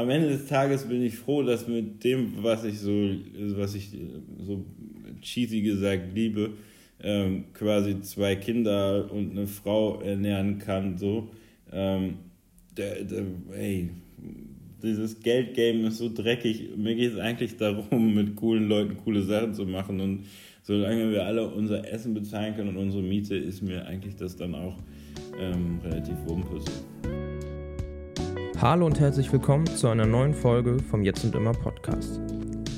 am Ende des Tages bin ich froh, dass mit dem, was ich so, was ich so cheesy gesagt liebe, ähm, quasi zwei Kinder und eine Frau ernähren kann, so. Ähm, der, der, ey, dieses Geldgame ist so dreckig. Mir geht es eigentlich darum, mit coolen Leuten coole Sachen zu machen. Und solange wir alle unser Essen bezahlen können und unsere Miete, ist mir eigentlich das dann auch ähm, relativ wumpe. Hallo und herzlich willkommen zu einer neuen Folge vom Jetzt und Immer Podcast.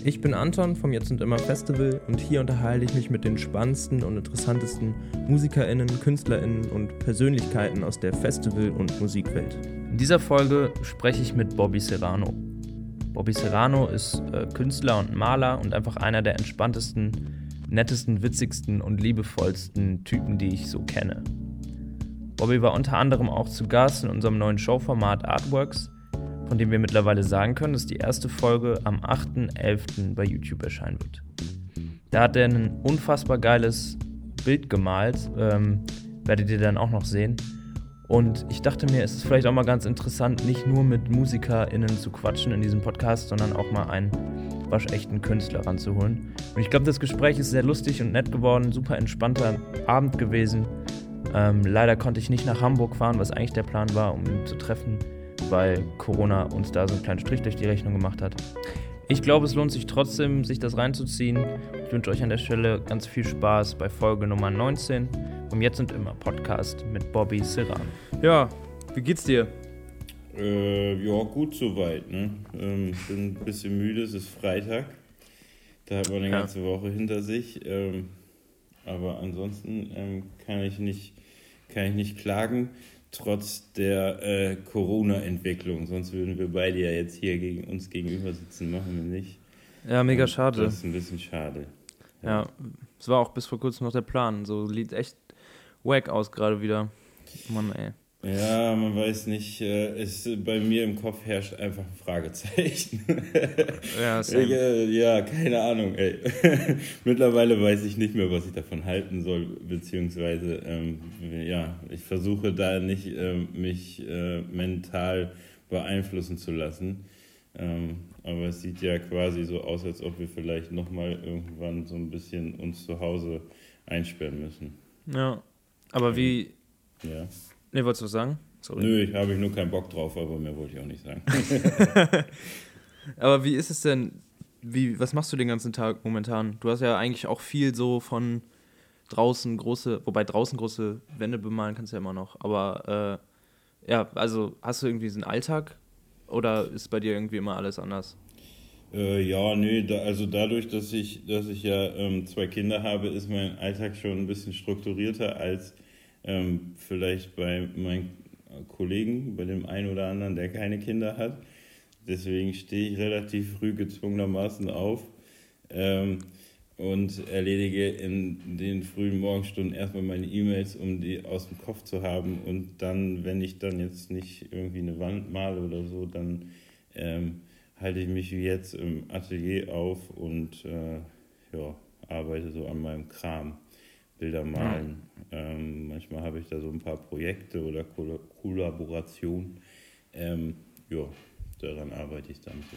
Ich bin Anton vom Jetzt und Immer Festival und hier unterhalte ich mich mit den spannendsten und interessantesten MusikerInnen, KünstlerInnen und Persönlichkeiten aus der Festival- und Musikwelt. In dieser Folge spreche ich mit Bobby Serrano. Bobby Serrano ist äh, Künstler und Maler und einfach einer der entspanntesten, nettesten, witzigsten und liebevollsten Typen, die ich so kenne. Bobby war unter anderem auch zu Gast in unserem neuen Showformat Artworks, von dem wir mittlerweile sagen können, dass die erste Folge am 8.11. bei YouTube erscheinen wird. Da hat er ein unfassbar geiles Bild gemalt, ähm, werdet ihr dann auch noch sehen. Und ich dachte mir, es ist vielleicht auch mal ganz interessant, nicht nur mit MusikerInnen zu quatschen in diesem Podcast, sondern auch mal einen waschechten Künstler ranzuholen. Und ich glaube, das Gespräch ist sehr lustig und nett geworden, super entspannter Abend gewesen. Ähm, leider konnte ich nicht nach Hamburg fahren, was eigentlich der Plan war, um ihn zu treffen weil Corona uns da so einen kleinen Strich durch die Rechnung gemacht hat. Ich glaube, es lohnt sich trotzdem, sich das reinzuziehen. Ich wünsche euch an der Stelle ganz viel Spaß bei Folge Nummer 19 vom Jetzt und Immer Podcast mit Bobby Serran. Ja, wie geht's dir? Äh, ja, gut soweit. Ne? Ähm, bin ein bisschen müde, es ist Freitag. Da hat man eine ja. ganze Woche hinter sich. Ähm, aber ansonsten ähm, kann, ich nicht, kann ich nicht klagen trotz der äh, Corona-Entwicklung. Sonst würden wir beide ja jetzt hier gegen uns gegenüber sitzen, machen wir nicht. Ja, mega schade. Das ist ein bisschen schade. Ja, es war auch bis vor kurzem noch der Plan. So sieht echt wack aus gerade wieder. Mann, ey. Ja, man weiß nicht. Äh, es, bei mir im Kopf herrscht einfach ein Fragezeichen. Ja, ich, äh, ja keine Ahnung. Ey. Mittlerweile weiß ich nicht mehr, was ich davon halten soll, beziehungsweise ähm, ja, ich versuche da nicht ähm, mich äh, mental beeinflussen zu lassen. Ähm, aber es sieht ja quasi so aus, als ob wir vielleicht nochmal irgendwann so ein bisschen uns zu Hause einsperren müssen. Ja, aber wie... Ja Ne, wolltest du was sagen? Sorry. Nö, ich habe nur keinen Bock drauf, aber mehr wollte ich auch nicht sagen. aber wie ist es denn, wie, was machst du den ganzen Tag momentan? Du hast ja eigentlich auch viel so von draußen große, wobei draußen große Wände bemalen kannst du ja immer noch, aber äh, ja, also hast du irgendwie so einen Alltag oder ist bei dir irgendwie immer alles anders? Äh, ja, nee, da, also dadurch, dass ich, dass ich ja ähm, zwei Kinder habe, ist mein Alltag schon ein bisschen strukturierter als ähm, vielleicht bei meinen Kollegen, bei dem einen oder anderen, der keine Kinder hat. Deswegen stehe ich relativ früh gezwungenermaßen auf ähm, und erledige in den frühen Morgenstunden erstmal meine E-Mails, um die aus dem Kopf zu haben. Und dann, wenn ich dann jetzt nicht irgendwie eine Wand male oder so, dann ähm, halte ich mich wie jetzt im Atelier auf und äh, ja, arbeite so an meinem Kram. Bilder malen. Ja. Ähm, manchmal habe ich da so ein paar Projekte oder Koll Kollaborationen. Ähm, ja, daran arbeite ich dann so.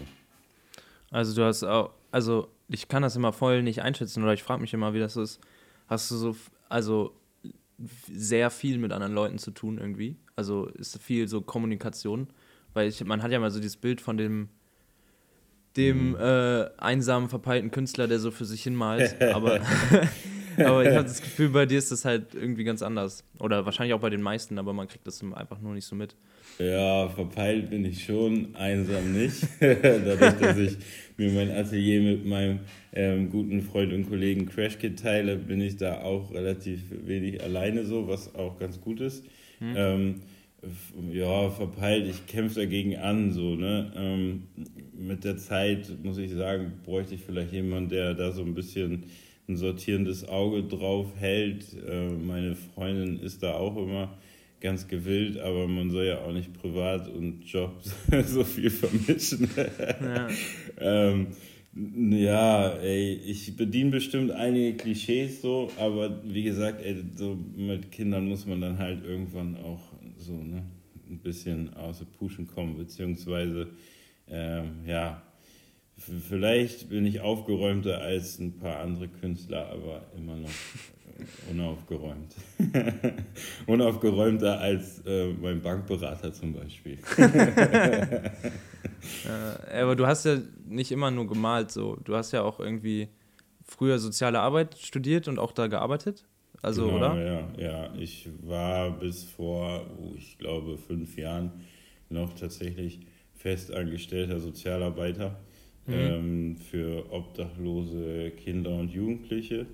Also du hast auch, also ich kann das immer voll nicht einschätzen oder ich frage mich immer, wie das ist. Hast du so, also sehr viel mit anderen Leuten zu tun irgendwie? Also ist viel so Kommunikation? Weil ich, man hat ja mal so dieses Bild von dem dem mhm. äh, einsamen, verpeilten Künstler, der so für sich hin malt. Aber aber ich habe das Gefühl, bei dir ist das halt irgendwie ganz anders. Oder wahrscheinlich auch bei den meisten, aber man kriegt das einfach nur nicht so mit. Ja, verpeilt bin ich schon, einsam nicht. Dadurch, dass ich mir mein Atelier mit meinem ähm, guten Freund und Kollegen Crashkit teile, bin ich da auch relativ wenig alleine so, was auch ganz gut ist. Hm. Ähm, ja, verpeilt, ich kämpfe dagegen an, so, ne? Ähm, mit der Zeit, muss ich sagen, bräuchte ich vielleicht jemanden, der da so ein bisschen ein sortierendes Auge drauf hält. Äh, meine Freundin ist da auch immer ganz gewillt, aber man soll ja auch nicht privat und Job so viel vermischen. Ja. ähm, ja, ey, ich bediene bestimmt einige Klischees so, aber wie gesagt, ey, so mit Kindern muss man dann halt irgendwann auch so ne, ein bisschen außer Puschen kommen, beziehungsweise ähm, ja, vielleicht bin ich aufgeräumter als ein paar andere Künstler, aber immer noch unaufgeräumt. Unaufgeräumter als äh, mein Bankberater zum Beispiel. äh, aber du hast ja nicht immer nur gemalt, so. Du hast ja auch irgendwie früher soziale Arbeit studiert und auch da gearbeitet. Also, genau, oder? Ja, ja. Ich war bis vor, oh, ich glaube, fünf Jahren noch tatsächlich festangestellter Sozialarbeiter mhm. ähm, für obdachlose Kinder und Jugendliche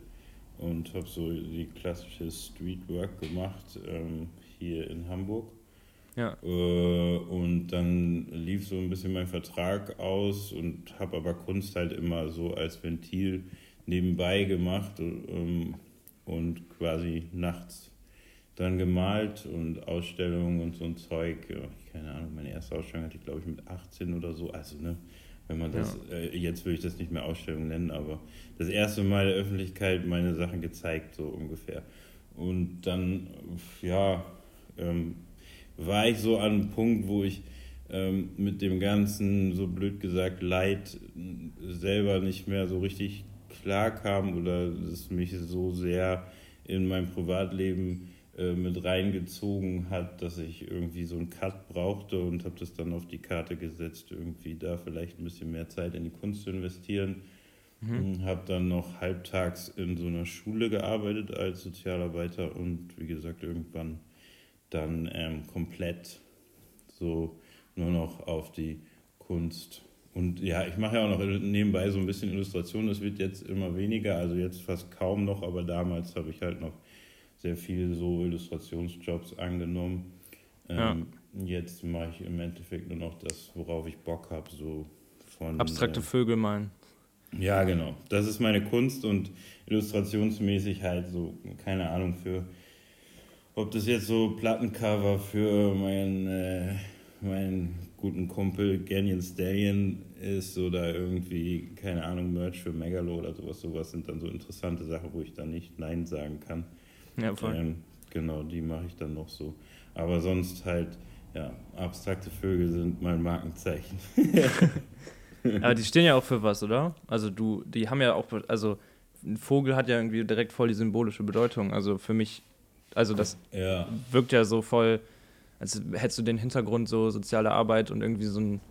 und habe so die klassische Streetwork gemacht ähm, hier in Hamburg. Ja. Äh, und dann lief so ein bisschen mein Vertrag aus und habe aber Kunst halt immer so als Ventil nebenbei gemacht ähm, und quasi nachts dann gemalt und Ausstellungen und so ein Zeug. Keine Ahnung, meine erste Ausstellung hatte ich glaube ich mit 18 oder so. Also ne, wenn man das, ja. äh, jetzt würde ich das nicht mehr Ausstellung nennen, aber das erste Mal der Öffentlichkeit meine Sachen gezeigt, so ungefähr. Und dann, ja, ähm, war ich so an einem Punkt, wo ich ähm, mit dem ganzen, so blöd gesagt, Leid selber nicht mehr so richtig klar kam oder es mich so sehr in mein Privatleben äh, mit reingezogen hat, dass ich irgendwie so einen Cut brauchte und habe das dann auf die Karte gesetzt, irgendwie da vielleicht ein bisschen mehr Zeit in die Kunst zu investieren. Mhm. Habe dann noch halbtags in so einer Schule gearbeitet als Sozialarbeiter und wie gesagt irgendwann dann ähm, komplett so nur noch auf die Kunst. Und ja, ich mache ja auch noch nebenbei so ein bisschen Illustration. Das wird jetzt immer weniger, also jetzt fast kaum noch, aber damals habe ich halt noch sehr viel so Illustrationsjobs angenommen. Ähm, ja. Jetzt mache ich im Endeffekt nur noch das, worauf ich Bock habe, so von. Abstrakte äh, Vögel malen. Ja, genau. Das ist meine Kunst und illustrationsmäßig halt so, keine Ahnung, für ob das jetzt so Plattencover für meinen, äh, meinen guten Kumpel Ganyan Stallion ist oder irgendwie, keine Ahnung, Merch für Megalo oder sowas. Sowas sind dann so interessante Sachen, wo ich dann nicht Nein sagen kann. Ja, voll. Ähm, genau, die mache ich dann noch so. Aber sonst halt, ja, abstrakte Vögel sind mein Markenzeichen. Aber die stehen ja auch für was, oder? Also du, die haben ja auch, also ein Vogel hat ja irgendwie direkt voll die symbolische Bedeutung. Also für mich, also das ja. wirkt ja so voll, als hättest du den Hintergrund so soziale Arbeit und irgendwie so ein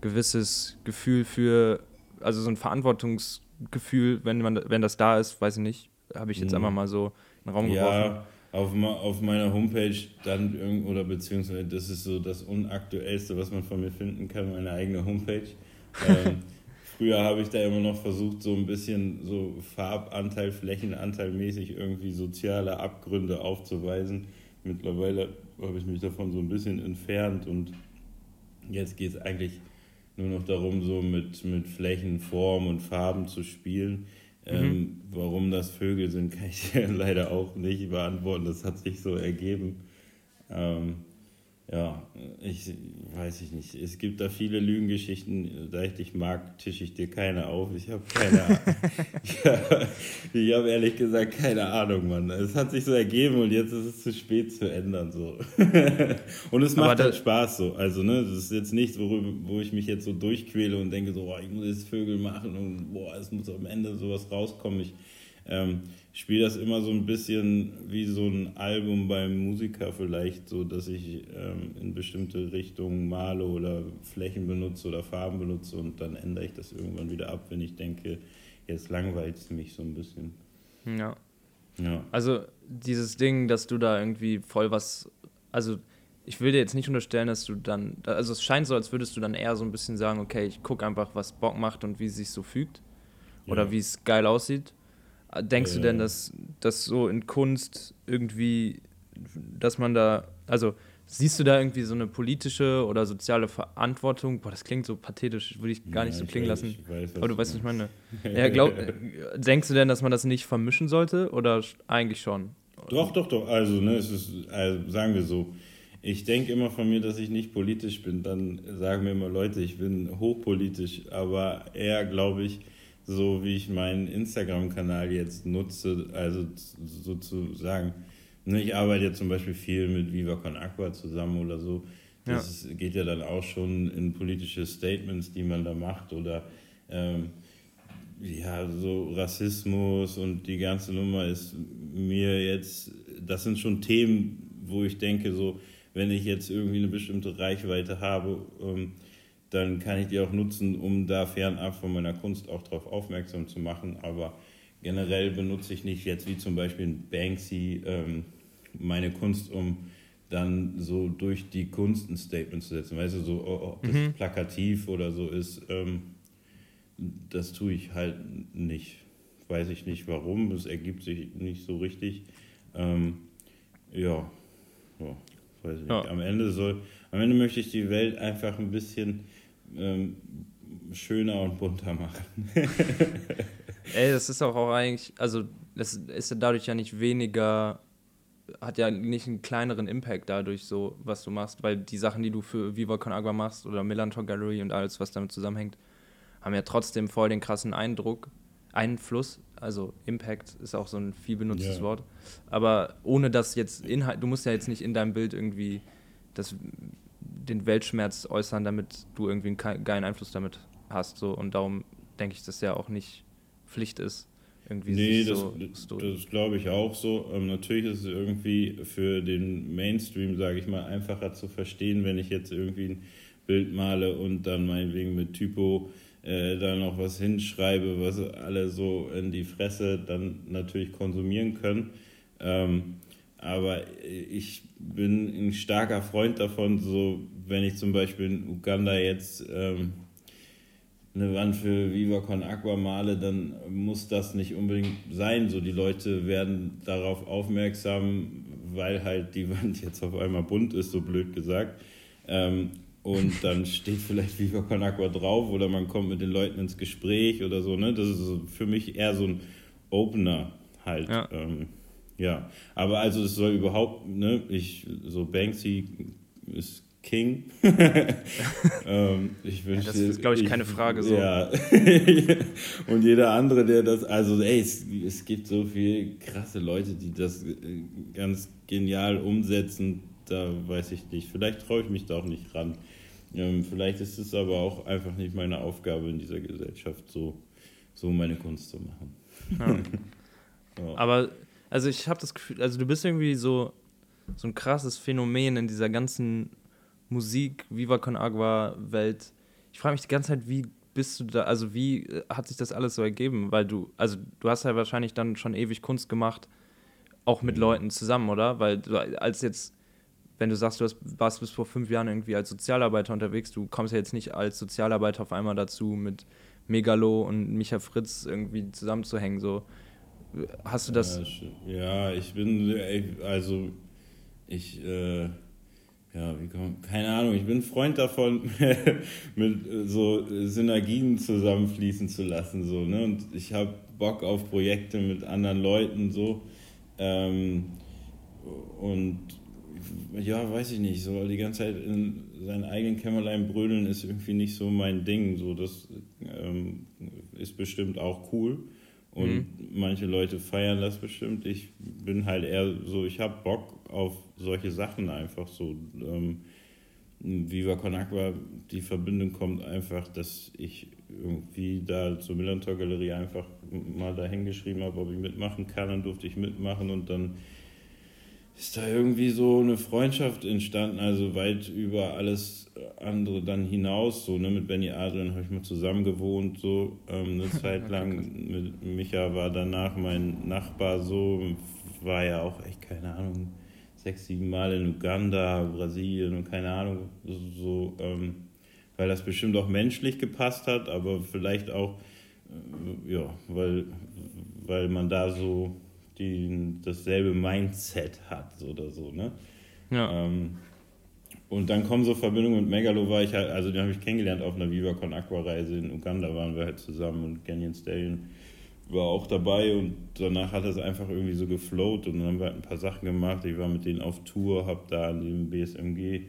gewisses Gefühl für, also so ein Verantwortungsgefühl, wenn man, wenn das da ist, weiß ich nicht, habe ich jetzt mhm. einfach mal so in den Raum ja, geworfen. Auf, auf meiner Homepage dann oder beziehungsweise das ist so das Unaktuellste, was man von mir finden kann, meine eigene Homepage. ähm, früher habe ich da immer noch versucht, so ein bisschen so Farbanteil, Flächenanteil mäßig irgendwie soziale Abgründe aufzuweisen. Mittlerweile habe ich mich davon so ein bisschen entfernt und jetzt geht es eigentlich nur noch darum, so mit, mit Flächen, Form und Farben zu spielen. Ähm, mhm. warum das Vögel sind, kann ich leider auch nicht beantworten. Das hat sich so ergeben. Ähm, ja, ich weiß ich nicht. Es gibt da viele Lügengeschichten. Da ich dich mag, tische ich dir keine auf. Ich habe keine Ahnung. ich habe ehrlich gesagt keine Ahnung, Mann. Es hat sich so ergeben und jetzt ist es zu spät zu ändern. So. und es macht halt Spaß so. Also, ne, das ist jetzt nichts, worüber, wo ich mich jetzt so durchquäle und denke, so, oh, ich muss jetzt Vögel machen und boah, es muss am Ende sowas rauskommen. Ich ähm, spiele das immer so ein bisschen wie so ein Album beim Musiker vielleicht, so dass ich ähm, in bestimmte Richtungen male oder Flächen benutze oder Farben benutze und dann ändere ich das irgendwann wieder ab, wenn ich denke, jetzt langweilt es mich so ein bisschen. Ja. Ja. Also dieses Ding, dass du da irgendwie voll was, also ich will dir jetzt nicht unterstellen, dass du dann, also es scheint so, als würdest du dann eher so ein bisschen sagen, okay, ich gucke einfach, was Bock macht und wie es sich so fügt oder ja. wie es geil aussieht. Denkst äh. du denn, dass das so in Kunst irgendwie, dass man da, also siehst du da irgendwie so eine politische oder soziale Verantwortung? Boah, das klingt so pathetisch, würde ich gar nicht ja, so klingen weiß, lassen. Weiß, Aber du weißt, was ich meine. ja, glaub, denkst du denn, dass man das nicht vermischen sollte oder eigentlich schon? Doch, doch, doch. Also, ne, es ist, also, sagen wir so. Ich denke immer von mir, dass ich nicht politisch bin. Dann sagen mir immer Leute, ich bin hochpolitisch. Aber eher glaube ich, so wie ich meinen Instagram-Kanal jetzt nutze, also sozusagen, ne, ich arbeite jetzt zum Beispiel viel mit Viva Con Aqua zusammen oder so, Das ja. geht ja dann auch schon in politische Statements, die man da macht oder ähm, ja, so Rassismus und die ganze Nummer ist mir jetzt, das sind schon Themen, wo ich denke, so, wenn ich jetzt irgendwie eine bestimmte Reichweite habe, ähm, dann kann ich die auch nutzen, um da fernab von meiner Kunst auch darauf aufmerksam zu machen. Aber generell benutze ich nicht jetzt wie zum Beispiel Banksy ähm, meine Kunst, um dann so durch die Kunst ein Statement zu setzen. Weißt du, so, ob das mhm. plakativ oder so ist, ähm, das tue ich halt nicht. Weiß ich nicht warum, es ergibt sich nicht so richtig. Ähm, ja, ja, weiß ich nicht. Ja. Am Ende soll, am Ende möchte ich die Welt einfach ein bisschen ähm, schöner und bunter machen. Ey, das ist auch, auch eigentlich, also das ist ja dadurch ja nicht weniger, hat ja nicht einen kleineren Impact dadurch so, was du machst, weil die Sachen, die du für Viva Con Agua machst oder Melanton Gallery und alles, was damit zusammenhängt, haben ja trotzdem voll den krassen Eindruck, Einfluss, also Impact ist auch so ein viel benutztes yeah. Wort, aber ohne dass jetzt Inhalt, du musst ja jetzt nicht in deinem Bild irgendwie das, den Weltschmerz äußern, damit du irgendwie einen geilen Einfluss damit hast, so und darum denke ich, dass ja auch nicht Pflicht ist. Irgendwie nee, das, so das glaube ich auch so. Ähm, natürlich ist es irgendwie für den Mainstream, sage ich mal, einfacher zu verstehen, wenn ich jetzt irgendwie ein Bild male und dann meinetwegen mit Typo äh, da noch was hinschreibe, was alle so in die Fresse dann natürlich konsumieren können. Ähm, aber ich bin ein starker Freund davon, so wenn ich zum Beispiel in Uganda jetzt ähm, eine Wand für Viva Con Aqua male, dann muss das nicht unbedingt sein. So die Leute werden darauf aufmerksam, weil halt die Wand jetzt auf einmal bunt ist, so blöd gesagt. Ähm, und dann steht vielleicht Viva Con Aqua drauf oder man kommt mit den Leuten ins Gespräch oder so. Ne? Das ist für mich eher so ein Opener halt. Ja. Ähm, ja. Aber also es soll überhaupt, ne, ich, so Banksy ist King. ähm, ich wünsche, ja, das ist, glaube ich, keine Frage so. Ja. und jeder andere, der das, also ey, es, es gibt so viele krasse Leute, die das äh, ganz genial umsetzen. Da weiß ich nicht. Vielleicht traue ich mich da auch nicht ran. Ähm, vielleicht ist es aber auch einfach nicht meine Aufgabe in dieser Gesellschaft, so, so meine Kunst zu machen. Ja. ja. Aber, also ich habe das Gefühl, also du bist irgendwie so, so ein krasses Phänomen in dieser ganzen Musik, Viva Con Agua Welt. Ich frage mich die ganze Zeit, wie bist du da, also wie äh, hat sich das alles so ergeben? Weil du, also du hast ja wahrscheinlich dann schon ewig Kunst gemacht, auch mit Leuten zusammen, oder? Weil du als jetzt, wenn du sagst, du hast, warst bis vor fünf Jahren irgendwie als Sozialarbeiter unterwegs, du kommst ja jetzt nicht als Sozialarbeiter auf einmal dazu, mit Megalo und Micha Fritz irgendwie zusammenzuhängen. So, hast du das? Ja, ich bin, also ich, äh, ja, wie komm, keine Ahnung, ich bin Freund davon, mit so Synergien zusammenfließen zu lassen. So, ne? Und ich habe Bock auf Projekte mit anderen Leuten so. Ähm, und ja, weiß ich nicht, so die ganze Zeit in seinen eigenen Kämmerlein brödeln ist irgendwie nicht so mein Ding. So, das ähm, ist bestimmt auch cool. Und mhm. manche Leute feiern das bestimmt. Ich bin halt eher so, ich habe Bock auf solche Sachen einfach so. Ähm, Viva Con Aqua, die Verbindung kommt einfach, dass ich irgendwie da zur Millantor Galerie einfach mal dahin geschrieben habe, ob ich mitmachen kann. Dann durfte ich mitmachen und dann ist da irgendwie so eine Freundschaft entstanden, also weit über alles andere dann hinaus. So, ne? Mit Benny Adrian habe ich mal zusammen gewohnt, so ähm, eine Zeit lang. Mit Micha war danach mein Nachbar so, war ja auch echt, keine Ahnung, sechs, sieben Mal in Uganda, Brasilien und keine Ahnung, so, ähm, weil das bestimmt auch menschlich gepasst hat, aber vielleicht auch, äh, ja, weil, weil man da so die dasselbe Mindset hat oder so, ne? Ja. Ähm, und dann kommen so Verbindungen mit Megalo war ich halt, also den habe ich kennengelernt auf einer Viva Con Aqua Reise in Uganda waren wir halt zusammen und Canyon Stallion war auch dabei und danach hat es einfach irgendwie so geflowt und dann haben wir halt ein paar Sachen gemacht. Ich war mit denen auf Tour, habe da an dem BSMG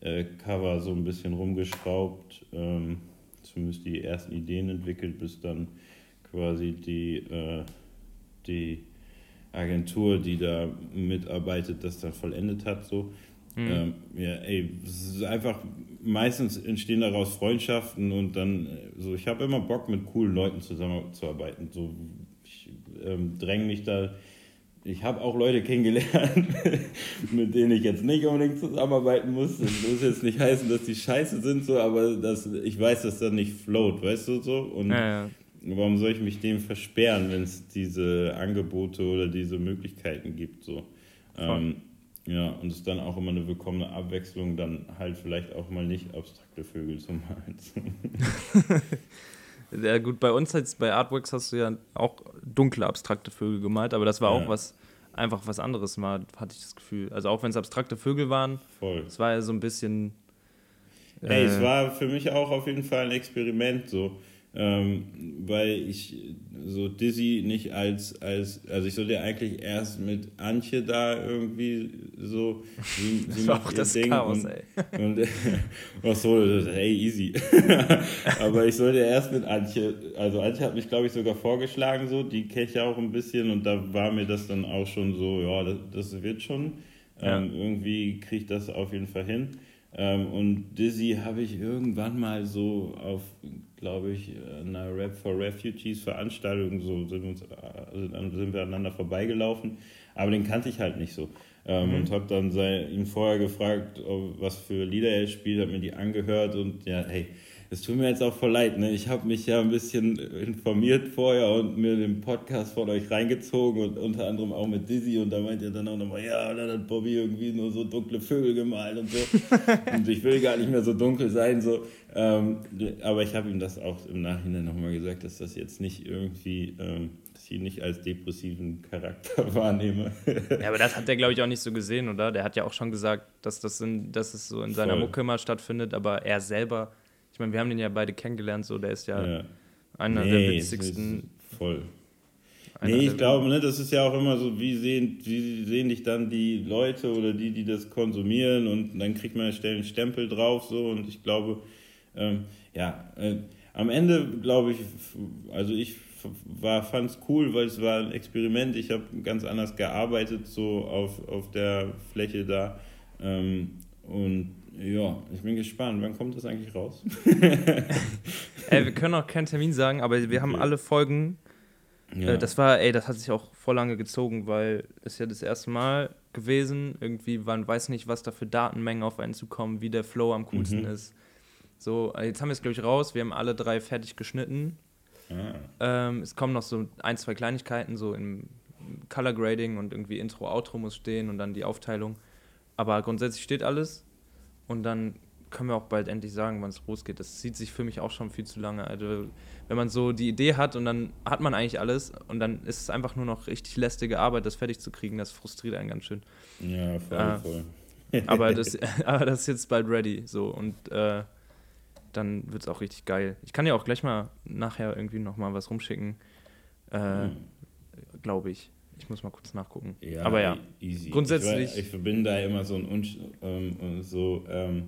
äh, Cover so ein bisschen rumgeschraubt, ähm, zumindest die ersten Ideen entwickelt, bis dann quasi die, äh, die Agentur, die da mitarbeitet, das dann vollendet hat. So. Mhm. Ähm, ja, ey, es ist einfach, meistens entstehen daraus Freundschaften und dann, so, ich habe immer Bock, mit coolen Leuten zusammenzuarbeiten. So, ich ähm, dränge mich da, ich habe auch Leute kennengelernt, mit denen ich jetzt nicht unbedingt zusammenarbeiten muss. Das muss jetzt nicht heißen, dass die scheiße sind, so, aber das, ich weiß, dass das nicht float, weißt du so? Und ja, ja. Warum soll ich mich dem versperren, wenn es diese Angebote oder diese Möglichkeiten gibt, so? Ähm, ja, und es ist dann auch immer eine willkommene Abwechslung, dann halt vielleicht auch mal nicht abstrakte Vögel zu malen. ja, gut, bei uns jetzt bei Artworks hast du ja auch dunkle abstrakte Vögel gemalt, aber das war ja. auch was, einfach was anderes mal, hatte ich das Gefühl. Also auch wenn es abstrakte Vögel waren, Voll. es war ja so ein bisschen. Äh, hey, es war für mich auch auf jeden Fall ein Experiment so. Ähm, weil ich so Dizzy nicht als, als, also ich sollte eigentlich erst mit Antje da irgendwie so, sie, sie macht das Ding Chaos, und, ey. und ach so, hey, easy. Aber ich sollte erst mit Antje, also Antje hat mich glaube ich sogar vorgeschlagen so, die kenne ich ja auch ein bisschen und da war mir das dann auch schon so, ja, das, das wird schon, ja. ähm, irgendwie kriege ich das auf jeden Fall hin. Ähm, und Dizzy habe ich irgendwann mal so auf, glaube ich, einer Rap for Refugees Veranstaltung, so sind, uns, äh, sind wir aneinander vorbeigelaufen, aber den kannte ich halt nicht so. Ähm, mhm. Und habe dann sei, ihn vorher gefragt, was für Lieder er spielt, habe mir die angehört und ja, hey, es tut mir jetzt auch voll leid, ne? Ich habe mich ja ein bisschen informiert vorher und mir den Podcast von euch reingezogen und unter anderem auch mit Dizzy und da meint ihr dann auch nochmal, ja, dann hat Bobby irgendwie nur so dunkle Vögel gemalt und so. und ich will gar nicht mehr so dunkel sein, so. Ähm, aber ich habe ihm das auch im Nachhinein nochmal gesagt, dass das jetzt nicht irgendwie, ähm, dass ich ihn nicht als depressiven Charakter wahrnehme. ja, aber das hat der, glaube ich, auch nicht so gesehen, oder? Der hat ja auch schon gesagt, dass das in, dass es so in seiner Voll. Mucke immer stattfindet, aber er selber meine, wir haben den ja beide kennengelernt, so der ist ja, ja. einer nee, der witzigsten. Voll. Nee, ich glaube, ne, das ist ja auch immer so, wie sehen, wie sehen dich dann die Leute oder die, die das konsumieren und dann kriegt man schnell einen Stempel drauf so und ich glaube, ähm, ja, äh, am Ende glaube ich, also ich fand es cool, weil es war ein Experiment, ich habe ganz anders gearbeitet so auf, auf der Fläche da ähm, und ja, ich bin gespannt. Wann kommt das eigentlich raus? ey, wir können auch keinen Termin sagen, aber wir okay. haben alle Folgen. Äh, ja. Äh, das war, ey, das hat sich auch voll lange gezogen, weil es ja das erste Mal gewesen. Irgendwie, man weiß nicht, was da für Datenmengen auf einen zukommen, wie der Flow am coolsten mhm. ist. So, äh, jetzt haben wir es, glaube ich, raus. Wir haben alle drei fertig geschnitten. Ah. Ähm, es kommen noch so ein, zwei Kleinigkeiten, so im Color Grading und irgendwie Intro, Outro muss stehen und dann die Aufteilung. Aber grundsätzlich steht alles. Und dann können wir auch bald endlich sagen, wann es losgeht. Das zieht sich für mich auch schon viel zu lange. Also, wenn man so die Idee hat und dann hat man eigentlich alles und dann ist es einfach nur noch richtig lästige Arbeit, das fertig zu kriegen, das frustriert einen ganz schön. Ja, voll, äh, voll. aber, das, aber das ist jetzt bald ready. So und äh, dann wird es auch richtig geil. Ich kann ja auch gleich mal nachher irgendwie nochmal was rumschicken. Äh, mhm. Glaube ich. Ich muss mal kurz nachgucken. Ja, aber ja, easy. grundsätzlich. Ich, ich, verbinde da immer so ein Un ähm, so ähm,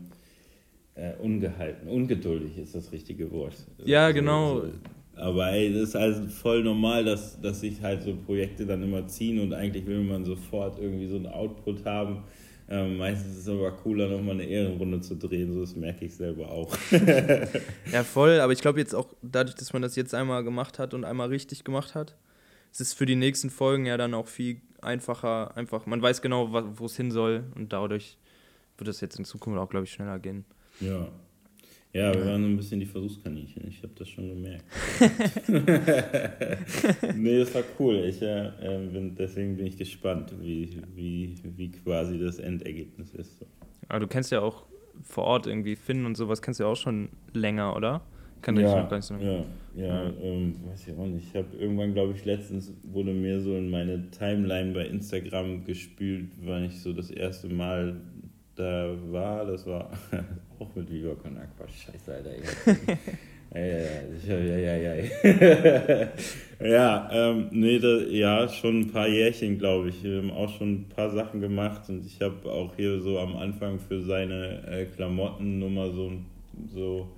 äh, ungehalten, ungeduldig ist das richtige Wort. Ja, so, genau. So. Aber ey, das ist halt voll normal, dass, dass sich halt so Projekte dann immer ziehen und eigentlich will man sofort irgendwie so einen Output haben. Ähm, meistens ist es aber cooler, nochmal eine Ehrenrunde zu drehen, so das merke ich selber auch. ja, voll, aber ich glaube jetzt auch dadurch, dass man das jetzt einmal gemacht hat und einmal richtig gemacht hat, es ist für die nächsten Folgen ja dann auch viel einfacher. Einfach, man weiß genau, wo es hin soll und dadurch wird es jetzt in Zukunft auch, glaube ich, schneller gehen. Ja. Ja, wir waren so ein bisschen die Versuchskaninchen. Ich habe das schon gemerkt. nee, das war cool. Ich, äh, bin, deswegen bin ich gespannt, wie, wie, wie quasi das Endergebnis ist. Aber du kennst ja auch vor Ort irgendwie Finn und sowas, kennst du ja auch schon länger, oder? Kann ja, ich noch gar nicht so. Ja, ja, ähm, weiß ich auch nicht. Ich habe irgendwann, glaube ich, letztens wurde mir so in meine Timeline bei Instagram gespült, weil ich so das erste Mal da war. Das war auch mit Viva Con Aqua. Scheiße, Alter. ja, ja, ja, ja, ja. ja, ähm, nee, da, ja, schon ein paar Jährchen, glaube ich. Wir haben auch schon ein paar Sachen gemacht und ich habe auch hier so am Anfang für seine äh, Klamottennummer so, so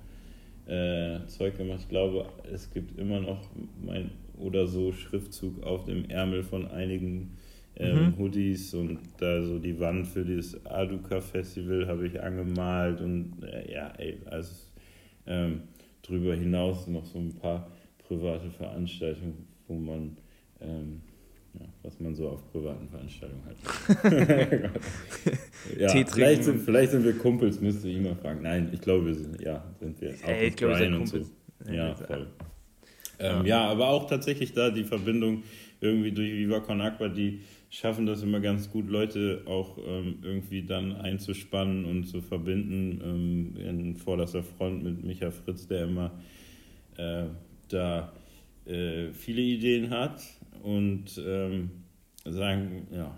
äh, Zeug gemacht. Ich glaube, es gibt immer noch mein oder so Schriftzug auf dem Ärmel von einigen ähm, mhm. Hoodies und da so die Wand für das Aduka Festival habe ich angemalt und äh, ja, ey, also ähm, darüber hinaus noch so ein paar private Veranstaltungen, wo man ähm, ja, was man so auf privaten Veranstaltungen hat. ja, vielleicht sind, vielleicht sind wir Kumpels, müsste ich mal fragen. Nein, ich glaube, wir sind, ja, sind wir. Auch Ey, ich glaube, wir sind Kumpels. So. Ja, voll. Ja. Ähm, ja, aber auch tatsächlich da die Verbindung irgendwie durch Viva Con Aqua, die schaffen das immer ganz gut, Leute auch ähm, irgendwie dann einzuspannen und zu verbinden ähm, in vorderster Front mit Micha Fritz, der immer äh, da äh, viele Ideen hat und ähm, sagen, ja,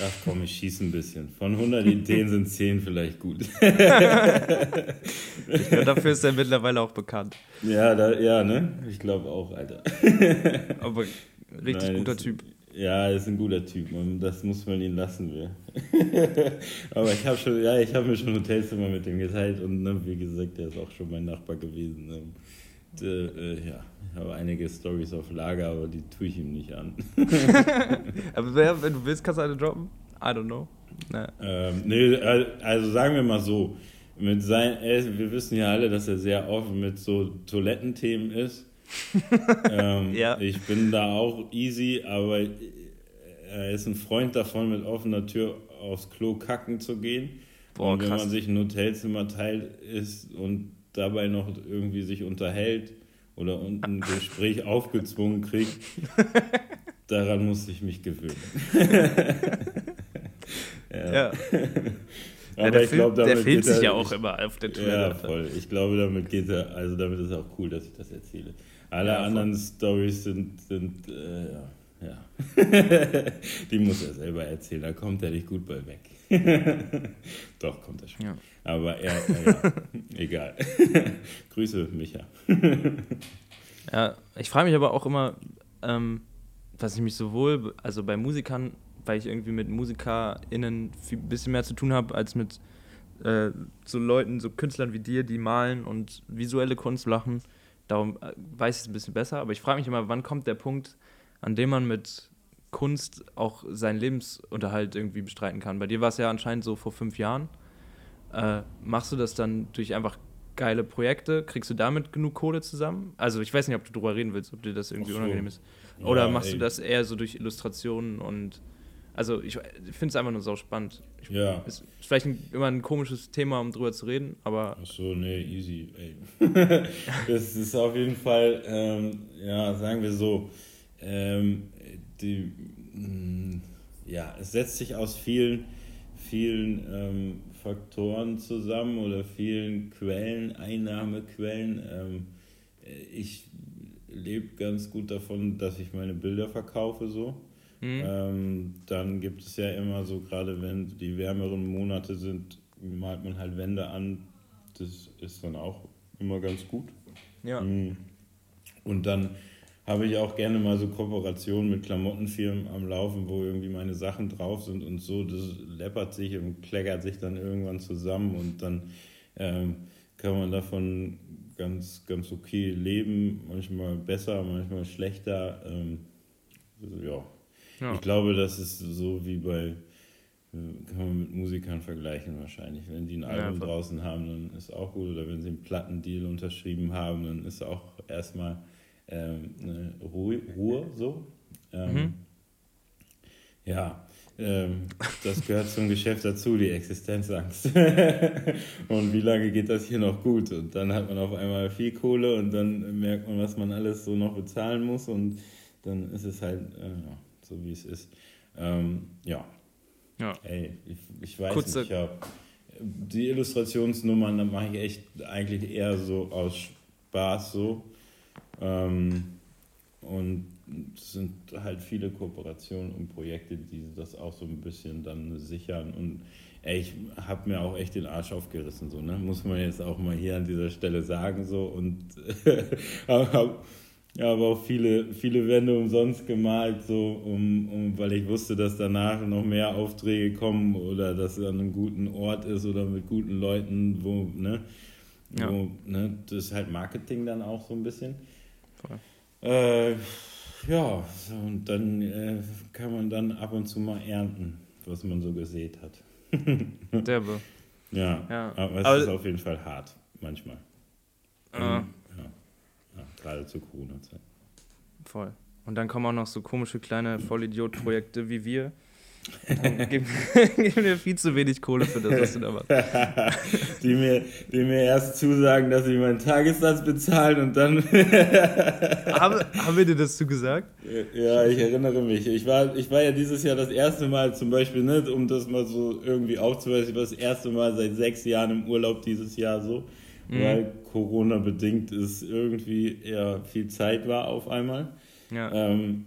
Ach komm, ich schieße ein bisschen. Von 100 Ideen sind 10 vielleicht gut. ja, dafür ist er mittlerweile auch bekannt. Ja, da, ja ne? Ich glaube auch, Alter. Aber richtig Nein, guter Typ. Ja, ist ein guter Typ und das muss man ihn lassen. Wir. Aber ich habe schon, ja, ich habe mir schon Hotelzimmer mit ihm geteilt und ne, wie gesagt, der ist auch schon mein Nachbar gewesen. Ne? Und, äh, ja, ich habe einige Stories auf Lager, aber die tue ich ihm nicht an. aber wer, wenn du willst, kannst du eine droppen? I don't know. Nee. Ähm, nee, also sagen wir mal so, mit sein, wir wissen ja alle, dass er sehr offen mit so Toilettenthemen ist ähm, ja. Ich bin da auch easy, aber er ist ein Freund davon, mit offener Tür aufs Klo kacken zu gehen. Boah, und wenn krass. man sich ein Hotelzimmer teilt ist und dabei noch irgendwie sich unterhält oder ein Gespräch aufgezwungen kriegt, daran muss ich mich gewöhnen. ja. ja. Aber ja, der, ich glaub, der filmt sich ja auch immer auf der Toilette. Ja, voll. Ich glaube, damit geht er, also damit ist auch cool, dass ich das erzähle. Alle ja, anderen Stories sind, sind äh, ja. ja. Die muss er selber erzählen, da kommt er nicht gut bei weg. Doch, kommt er schon. Ja. Aber er, ja, egal. Grüße, Micha. ja, ich frage mich aber auch immer, ähm, dass ich mich sowohl, also bei Musikern, weil ich irgendwie mit MusikerInnen ein bisschen mehr zu tun habe, als mit äh, so Leuten, so Künstlern wie dir, die malen und visuelle Kunst machen Darum äh, weiß ich es ein bisschen besser. Aber ich frage mich immer, wann kommt der Punkt, an dem man mit Kunst auch seinen Lebensunterhalt irgendwie bestreiten kann. Bei dir war es ja anscheinend so vor fünf Jahren. Äh, machst du das dann durch einfach geile Projekte? Kriegst du damit genug Kohle zusammen? Also ich weiß nicht, ob du drüber reden willst, ob dir das irgendwie so. unangenehm ist. Oder ja, machst ey. du das eher so durch Illustrationen und also ich, ich finde es einfach nur so spannend. Ich, ja. Ist vielleicht ein, immer ein komisches Thema, um drüber zu reden, aber. Ach so, nee, easy, ey. das ist auf jeden Fall, ähm, ja, sagen wir so, ähm, die, mh, mm, ja, es setzt sich aus vielen, vielen ähm, Faktoren zusammen oder vielen Quellen, Einnahmequellen. Ähm, ich lebe ganz gut davon, dass ich meine Bilder verkaufe so. Mhm. Ähm, dann gibt es ja immer so, gerade wenn die wärmeren Monate sind, malt man halt Wände an. Das ist dann auch immer ganz gut. Ja. Mhm. Und dann habe ich auch gerne mal so Kooperationen mit Klamottenfirmen am Laufen, wo irgendwie meine Sachen drauf sind und so. Das läppert sich und kleckert sich dann irgendwann zusammen und dann ähm, kann man davon ganz, ganz okay leben. Manchmal besser, manchmal schlechter. Ähm, also, ja, ja. Ich glaube, das ist so wie bei, kann man mit Musikern vergleichen wahrscheinlich. Wenn die ein Album ja, draußen haben, dann ist auch gut. Oder wenn sie einen Plattendeal unterschrieben haben, dann ist auch erstmal ähm, eine Ruhe, Ruhe so. Ähm, mhm. Ja, ähm, das gehört zum Geschäft dazu, die Existenzangst. und wie lange geht das hier noch gut? Und dann hat man auf einmal viel Kohle und dann merkt man, was man alles so noch bezahlen muss und dann ist es halt, äh, so wie es ist. Ähm, ja. ja. Ey, ich, ich weiß Kurze nicht, ja. Die Illustrationsnummern, da mache ich echt eigentlich eher so aus Spaß so. Ähm, und es sind halt viele Kooperationen und Projekte, die das auch so ein bisschen dann sichern. Und ey, ich habe mir auch echt den Arsch aufgerissen, so, ne? Muss man jetzt auch mal hier an dieser Stelle sagen, so. Und ja, aber auch viele, viele Wände umsonst gemalt, so, um, um, weil ich wusste, dass danach noch mehr Aufträge kommen oder dass es an einem guten Ort ist oder mit guten Leuten, wo, ne, ja. wo, ne, das ist halt Marketing dann auch so ein bisschen. Äh, Ja, und dann äh, kann man dann ab und zu mal ernten, was man so gesät hat. Derbe. Ja, Ja. aber es Aber- ist auf jeden Fall hart, manchmal. Ah. Mhm, Ja. ja, gerade zur Corona-Zeit. Voll. Und dann kommen auch noch so komische kleine Vollidiot-Projekte wie wir. Geben, geben wir viel zu wenig Kohle für das, was du da machst. die, mir, die mir erst zusagen, dass sie meinen Tagessatz bezahlen und dann. haben, haben wir dir das zugesagt? ja, ich erinnere mich. Ich war, ich war ja dieses Jahr das erste Mal zum Beispiel, ne, um das mal so irgendwie aufzuweisen, ich war das erste Mal seit sechs Jahren im Urlaub dieses Jahr so, weil Corona bedingt es irgendwie eher viel Zeit war auf einmal. Ja. Ähm,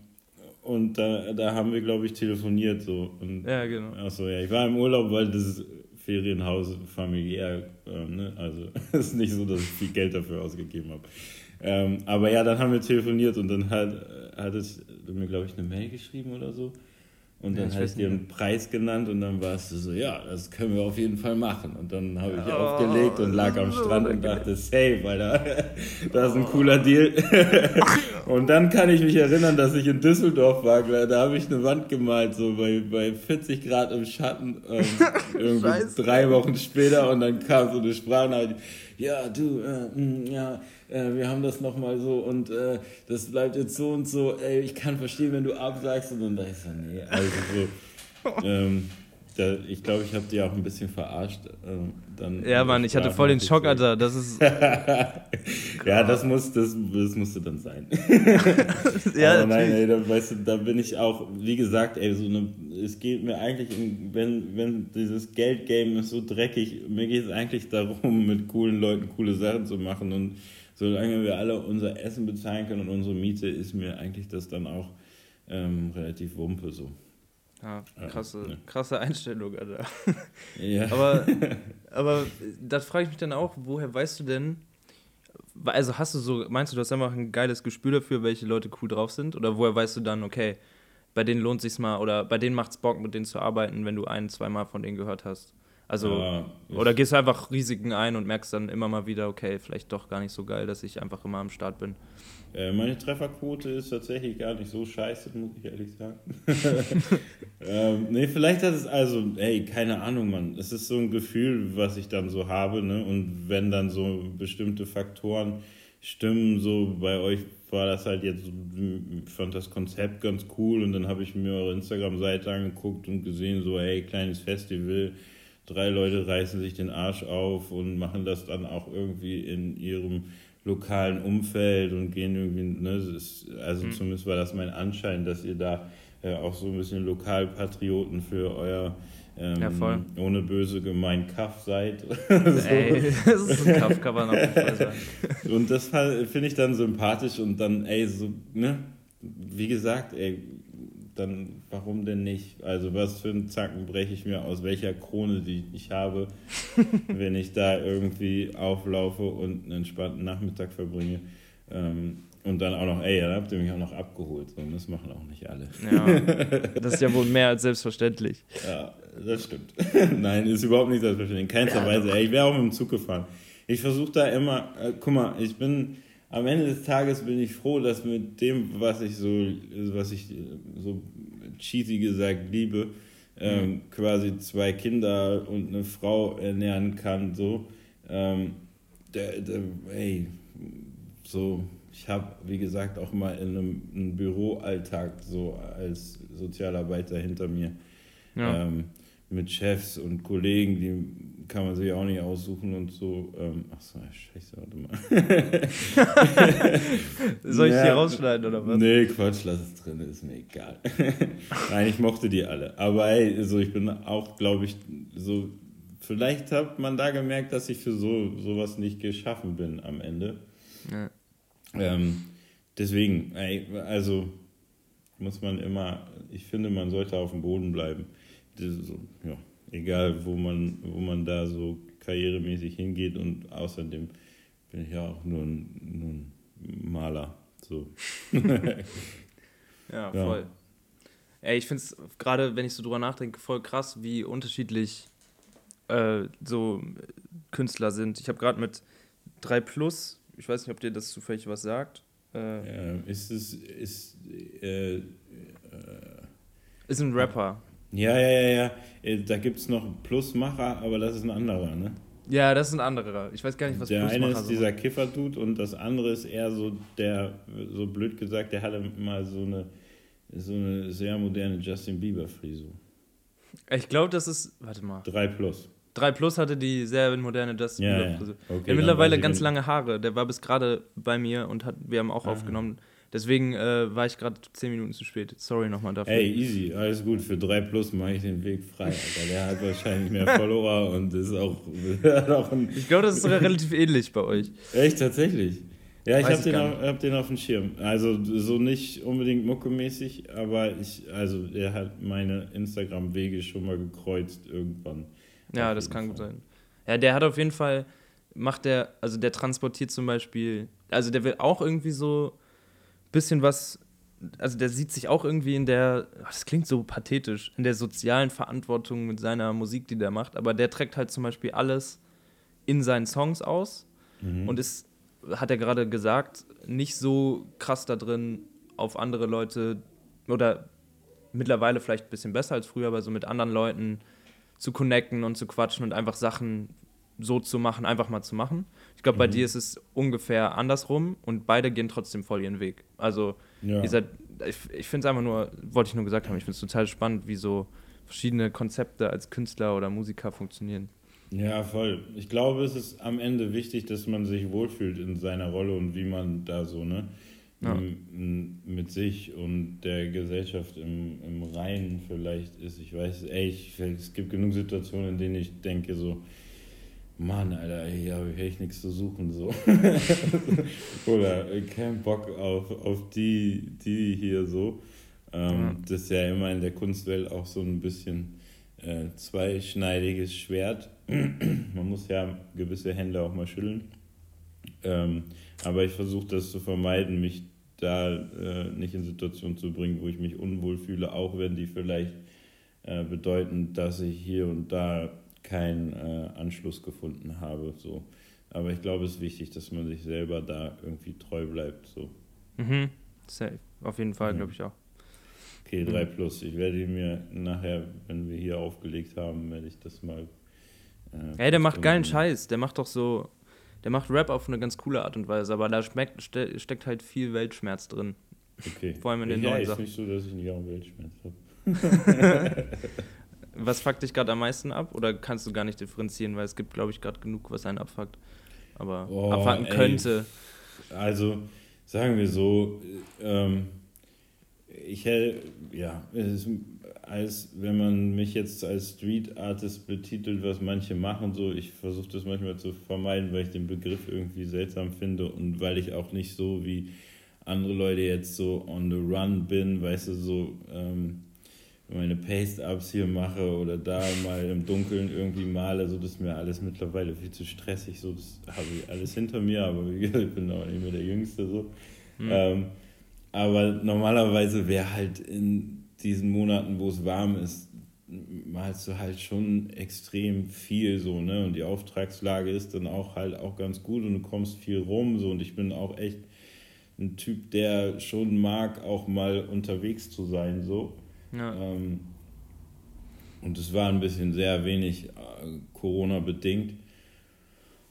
und da, da haben wir, glaube ich, telefoniert so. Und Ja, genau. Achso, ja, ich war im Urlaub, weil das Ferienhaus familiär, ähm, ne? also es ist nicht so, dass ich viel Geld dafür ausgegeben habe. Ähm, aber ja, dann haben wir telefoniert und dann hat, hat es mir, glaube ich, eine Mail geschrieben oder so. Und Ja, dann es dir nicht. einen Preis genannt und dann warst du so, ja, das können wir auf jeden Fall machen. Und dann habe ich Oh, aufgelegt und lag am Strand und dachte, safe, Alter, das ist ein cooler Deal. und dann kann ich mich erinnern, dass ich in Düsseldorf war, da habe ich eine Wand gemalt, so bei, bei 40 Grad im Schatten, ähm, irgendwie drei Wochen später. Und dann kam so eine Sprachnachricht, ja, du, äh, mh, ja, äh, wir haben das nochmal so und äh, das bleibt jetzt so und so, ey, ich kann verstehen, wenn du absagst und dann dachte ich so, nee, also so, ähm, da, ich glaube, ich habe die auch ein bisschen verarscht. Ähm, dann Ja, Mann, ich hatte voll den Schock, Alter. Das ist. ja, das, muss, das, das musste dann sein. ja, Aber nein, ey, da, weißt du, da bin ich auch, wie gesagt, ey, so eine, es geht mir eigentlich, wenn, wenn dieses Geldgame ist so dreckig, mir geht es eigentlich darum, mit coolen Leuten coole Sachen zu machen und solange wir alle unser Essen bezahlen können und unsere Miete, ist mir eigentlich das dann auch ähm, relativ wumpe so. Ja, Ja, krasse, ne. krasse Einstellung, Alter. Ja. Aber, aber das frage ich mich dann auch, woher weißt du denn, also hast du so, meinst du, du hast einfach ein geiles Gespür dafür, welche Leute cool drauf sind? Oder woher weißt du dann, okay, bei denen lohnt sich's mal oder bei denen macht's Bock, mit denen zu arbeiten, wenn du ein, zweimal von denen gehört hast? Also, Ja, oder gehst du einfach Risiken ein und merkst dann immer mal wieder, okay, vielleicht doch gar nicht so geil, dass ich einfach immer am Start bin. Äh, meine Trefferquote ist tatsächlich gar nicht so scheiße, muss ich ehrlich sagen. ähm, nee, vielleicht hat es also, ey, keine Ahnung, Mann. Es ist so ein Gefühl, was ich dann so habe, ne? Und wenn dann so bestimmte Faktoren stimmen, so bei euch war das halt jetzt, ich fand das Konzept ganz cool und dann habe ich mir eure Instagram-Seite angeguckt und gesehen, so, ey, kleines Festival, drei Leute reißen sich den Arsch auf und machen das dann auch irgendwie in ihrem lokalen Umfeld und gehen irgendwie, ne, ist, also zumindest war das mein Anschein, dass ihr da äh, auch so ein bisschen Lokalpatrioten für euer ähm, Ja, voll. ohne böse gemeint Kaff seid. Ey, das ist ein Kampf, kann man auf jeden Fall sagen. Und das finde ich dann sympathisch und dann, ey, so, ne, wie gesagt, ey, dann warum denn nicht? Also was für einen Zacken breche ich mir aus welcher Krone, die ich habe, wenn ich da irgendwie auflaufe und einen entspannten Nachmittag verbringe. Ähm, und dann auch noch, ey, dann habt ihr mich auch noch abgeholt. So, und das machen auch nicht alle. Ja, das ist ja wohl mehr als selbstverständlich. Ja, das stimmt. Nein, ist überhaupt nicht selbstverständlich. In keinster Weise. Ey, ich wäre auch mit dem Zug gefahren. Ich versuche da immer, äh, guck mal, ich bin, am Ende des Tages bin ich froh, dass mit dem, was ich so, was ich so cheesy gesagt liebe, ähm, quasi zwei Kinder und eine Frau ernähren kann, so. Ähm, der, der, ey, so, ich habe, wie gesagt, auch mal in einem, einem Büroalltag so als Sozialarbeiter hinter mir. Ja. Ähm, mit Chefs und Kollegen, die kann man sich auch nicht aussuchen und so. Ähm, ach so, scheiße, warte mal. Soll ich Ja. hier rausschneiden oder was? Nee, Quatsch, lass es drin, ist mir egal. Nein, ich mochte die alle. Aber ey, so, ich bin auch, glaube ich, so, vielleicht hat man da gemerkt, dass ich für so sowas nicht geschaffen bin am Ende. Ja. Ähm, deswegen, ey, also muss man immer, ich finde, man sollte auf dem Boden bleiben. So, ja, egal, wo man, wo man da so karrieremäßig hingeht und außerdem bin ich ja auch nur ein, nur ein Maler. So. Ja, Ja. voll. Ey, ich finde es gerade, wenn ich so drüber nachdenke, voll krass, wie unterschiedlich äh, so Künstler sind. Ich habe gerade mit 3 Plus, ich weiß nicht, ob dir das zufällig was sagt. Äh, ist es. Ist, äh, äh, ist ein Rapper. Ja, ja, ja, ja. Äh, da gibt es noch Plusmacher, aber das ist ein anderer, ne? Ja, das ist ein anderer. Ich weiß gar nicht, was Der eine ist dieser Kiffer-Dude und das andere ist eher so der, so blöd gesagt, der hatte mal so eine, so eine sehr moderne Justin Bieber-Frisur. Ich glaube, das ist, warte mal. 3 Plus. 3 Plus hatte die sehr moderne Justin Ja, Bieber ja. Frisur. Okay, der mittlerweile ganz lange Haare. Der war bis gerade bei mir und hat, wir haben auch Ah. aufgenommen. Deswegen äh, war ich gerade 10 Minuten zu spät. Sorry nochmal dafür. Ey, easy, alles gut. Für 3 Plus mache ich den Weg frei, Alter. Der hat wahrscheinlich mehr Follower und ist auch, auch ein. Ich glaube, das ist sogar relativ ähnlich bei euch. Echt, tatsächlich. Ja, ich habe den, auf- hab den auf dem Schirm. Also so nicht unbedingt muckemäßig, aber ich, also der hat meine Instagram-Wege schon mal gekreuzt irgendwann. Ja, das kann gut Fall. sein. Ja, der hat auf jeden Fall, macht der, also der transportiert zum Beispiel, also der will auch irgendwie so bisschen was, also der sieht sich auch irgendwie in der, das klingt so pathetisch, in der sozialen Verantwortung mit seiner Musik, die der macht, aber der trägt halt zum Beispiel alles in seinen Songs aus Mhm. und ist, hat er gerade gesagt, nicht so krass da drin, auf andere Leute oder mittlerweile vielleicht ein bisschen besser als früher, aber so mit anderen Leuten zu connecten und zu quatschen und einfach Sachen so zu machen, einfach mal zu machen. Ich glaube, bei Mhm. dir ist es ungefähr andersrum und beide gehen trotzdem voll ihren Weg. Also, Ja. ihr seid, ich, ich finde es einfach nur, wollte ich nur gesagt haben, ich finde es total spannend, wie so verschiedene Konzepte als Künstler oder Musiker funktionieren. Ja, voll. Ich glaube, es ist am Ende wichtig, dass man sich wohlfühlt in seiner Rolle und wie man da so, ne? Ja. Mit sich und der Gesellschaft im, im Reinen vielleicht ist. Ich weiß, ey, ich, es gibt genug Situationen, in denen ich denke so, Mann, Alter, hier habe ich echt nichts zu suchen, so. Oder äh, kein Bock auf, auf die, die hier so. Ähm, Ja. Das ist ja immer in der Kunstwelt auch so ein bisschen äh, zweischneidiges Schwert. Man muss ja gewisse Hände auch mal schütteln. Ähm, aber ich versuche das zu vermeiden, mich da äh, nicht in Situationen zu bringen, wo ich mich unwohl fühle, auch wenn die vielleicht äh, bedeuten, dass ich hier und da keinen äh, Anschluss gefunden habe. So. Aber ich glaube, es ist wichtig, dass man sich selber da irgendwie treu bleibt. So. Mhm. Safe. Auf jeden Fall, Mhm. glaube ich auch. Okay, 3 plus. Ich werde mir nachher, wenn wir hier aufgelegt haben, werde ich das mal. Äh, Ey, der macht geilen Scheiß. Der macht doch so. Der macht Rap auf eine ganz coole Art und Weise, aber da schmeckt, ste steckt halt viel Weltschmerz drin. Okay. Vor allem in den ja, neuen ist Sachen. nicht so, dass ich nicht auch Weltschmerz habe. Was fuckt dich gerade am meisten ab? Oder kannst du gar nicht differenzieren, weil es gibt, glaube ich, gerade genug, was einen abfuckt. Aber Oh, abfucken ey. könnte. Also, sagen wir so, ähm, ich hätte, ja, es ist, als wenn man mich jetzt als Street Artist betitelt, was manche machen, so, ich versuche das manchmal zu vermeiden, weil ich den Begriff irgendwie seltsam finde und weil ich auch nicht so wie andere Leute jetzt so on the run bin, weißt du, so ähm, meine Paste-Ups hier mache oder da mal im Dunkeln irgendwie male, so das ist mir alles mittlerweile viel zu stressig, so das habe ich alles hinter mir, aber wie gesagt, ich bin auch nicht mehr der Jüngste so. Hm. Ähm, aber normalerweise wäre halt in diesen Monaten, wo es warm ist, malst du halt schon extrem viel so, ne? Und die Auftragslage ist dann auch halt auch ganz gut und du kommst viel rum so und ich bin auch echt ein Typ, der schon mag, auch mal unterwegs zu sein so. Ja. Ähm, und es war ein bisschen sehr wenig äh, Corona-bedingt.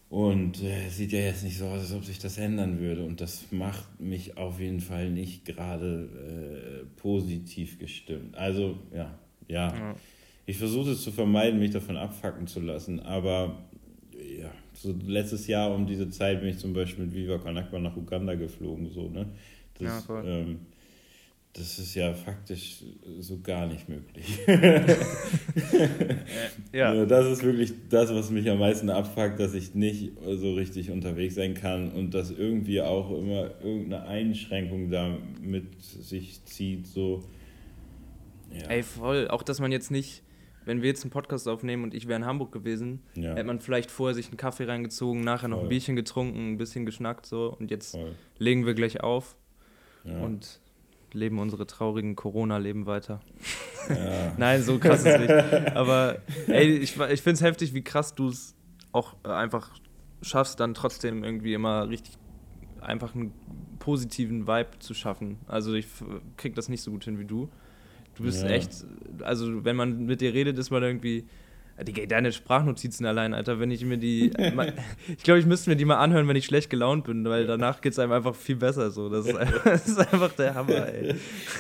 Und äh, sieht ja jetzt nicht so aus, als ob sich das ändern würde. Und das macht mich auf jeden Fall nicht gerade äh, positiv gestimmt. Also, ja, ja. Ja. Ich versuche es zu vermeiden, mich davon abfacken zu lassen. Aber ja, so letztes Jahr um diese Zeit bin ich zum Beispiel mit Viva Con Agua nach Uganda geflogen. So, ne? Das, Ja, voll. ähm, das ist ja faktisch so gar nicht möglich. ja. Ja, Das ist wirklich das, was mich am meisten abfuckt, dass ich nicht so richtig unterwegs sein kann und dass irgendwie auch immer irgendeine Einschränkung da mit sich zieht. So. Ja. Ey, voll. Auch, dass man jetzt nicht, wenn wir jetzt einen Podcast aufnehmen und ich wäre in Hamburg gewesen, ja, hätte man vielleicht vorher sich einen Kaffee reingezogen, nachher noch ein Voll. Bierchen getrunken, ein bisschen geschnackt so und jetzt voll. legen wir gleich auf Ja. und leben unsere traurigen Corona-Leben weiter. ja. Nein, so krass ist es nicht. Aber ey, ich, ich finde es heftig, wie krass du es auch äh, einfach schaffst, dann trotzdem irgendwie immer richtig einfach ein positiven Vibe zu schaffen. Also ich krieg das nicht so gut hin wie du. Du bist ja. echt, also wenn man mit dir redet, ist man irgendwie, die, deine Sprachnotizen allein, Alter, wenn ich mir die. ich glaube, ich müsste mir die mal anhören, wenn ich schlecht gelaunt bin, weil danach geht es einem einfach viel besser so. Das ist, einfach, das ist einfach der Hammer, ey.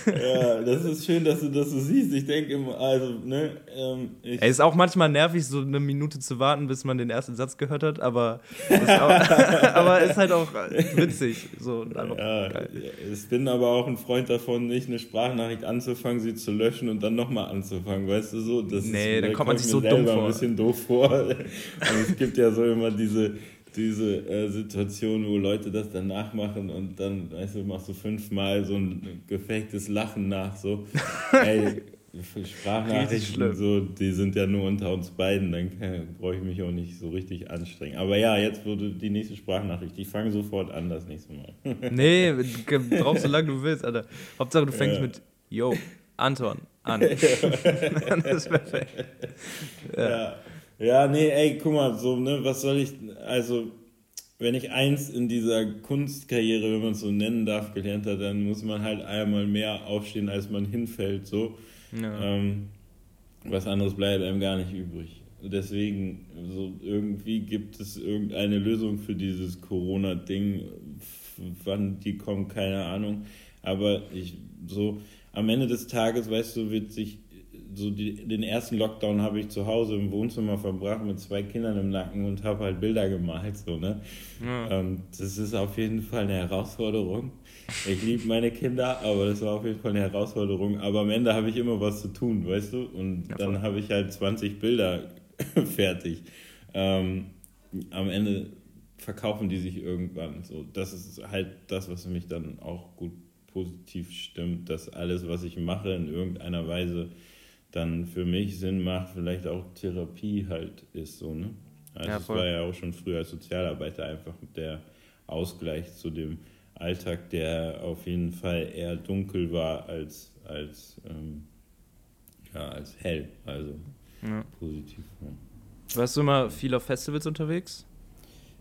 Ja, das ist schön, dass du das so siehst. Ich denke immer, also, ne. Ähm, ich ey, ist auch manchmal nervig, so eine Minute zu warten, bis man den ersten Satz gehört hat, aber ist, auch, aber ist halt auch witzig. So, ja, geil. ich bin aber auch ein Freund davon, nicht eine Sprachnachricht anzufangen, sie zu löschen und dann nochmal anzufangen, weißt du so? Das nee, ist, dann kommt man sich so dumm vor. ein bisschen doof vor. Und es gibt ja so immer diese, diese äh, Situation, wo Leute das dann nachmachen und dann, weißt du, machst du fünfmal so ein gefaktes Lachen nach, so, ey, Sprachnachrichten, so, die sind ja nur unter uns beiden, dann brauche ich mich auch nicht so richtig anstrengen. Aber ja, jetzt wurde die nächste Sprachnachricht. Ich fange sofort an das nächste Mal. nee, brauchst so lange du willst, Alter. Hauptsache du fängst ja. mit Yo, Anton, an. das ist perfekt. Ja. ja. ja, nee, ey, guck mal, so, ne, was soll ich, also, wenn ich eins in dieser Kunstkarriere, wenn man es so nennen darf, gelernt hat, dann muss man halt einmal mehr aufstehen, als man hinfällt, so. Ja. Ähm, was anderes bleibt einem gar nicht übrig. Deswegen, so irgendwie gibt es irgendeine Lösung für dieses Corona-Ding. Wann die kommt, keine Ahnung. Aber ich so, am Ende des Tages, weißt du, wird sich so die, den ersten Lockdown habe ich zu Hause im Wohnzimmer verbracht mit zwei Kindern im Nacken und habe halt Bilder gemalt, so, ne? Ja. Ähm, das ist auf jeden Fall eine Herausforderung. Ich liebe meine Kinder, aber das war auf jeden Fall eine Herausforderung. Aber am Ende habe ich immer was zu tun, weißt du? Und ja, dann habe ich halt 20 Bilder fertig. Ähm, am Ende verkaufen die sich irgendwann. So, das ist halt das, was mich dann auch gut positiv stimmt, dass alles, was ich mache, in irgendeiner Weise dann für mich Sinn macht, vielleicht auch Therapie halt ist so, ne? Also ja, es war ja auch schon früher als Sozialarbeiter einfach der Ausgleich zu dem Alltag, der auf jeden Fall eher dunkel war als, als, ähm, ja, als hell, also ja. positiv. Ja. Warst du immer viel auf Festivals unterwegs?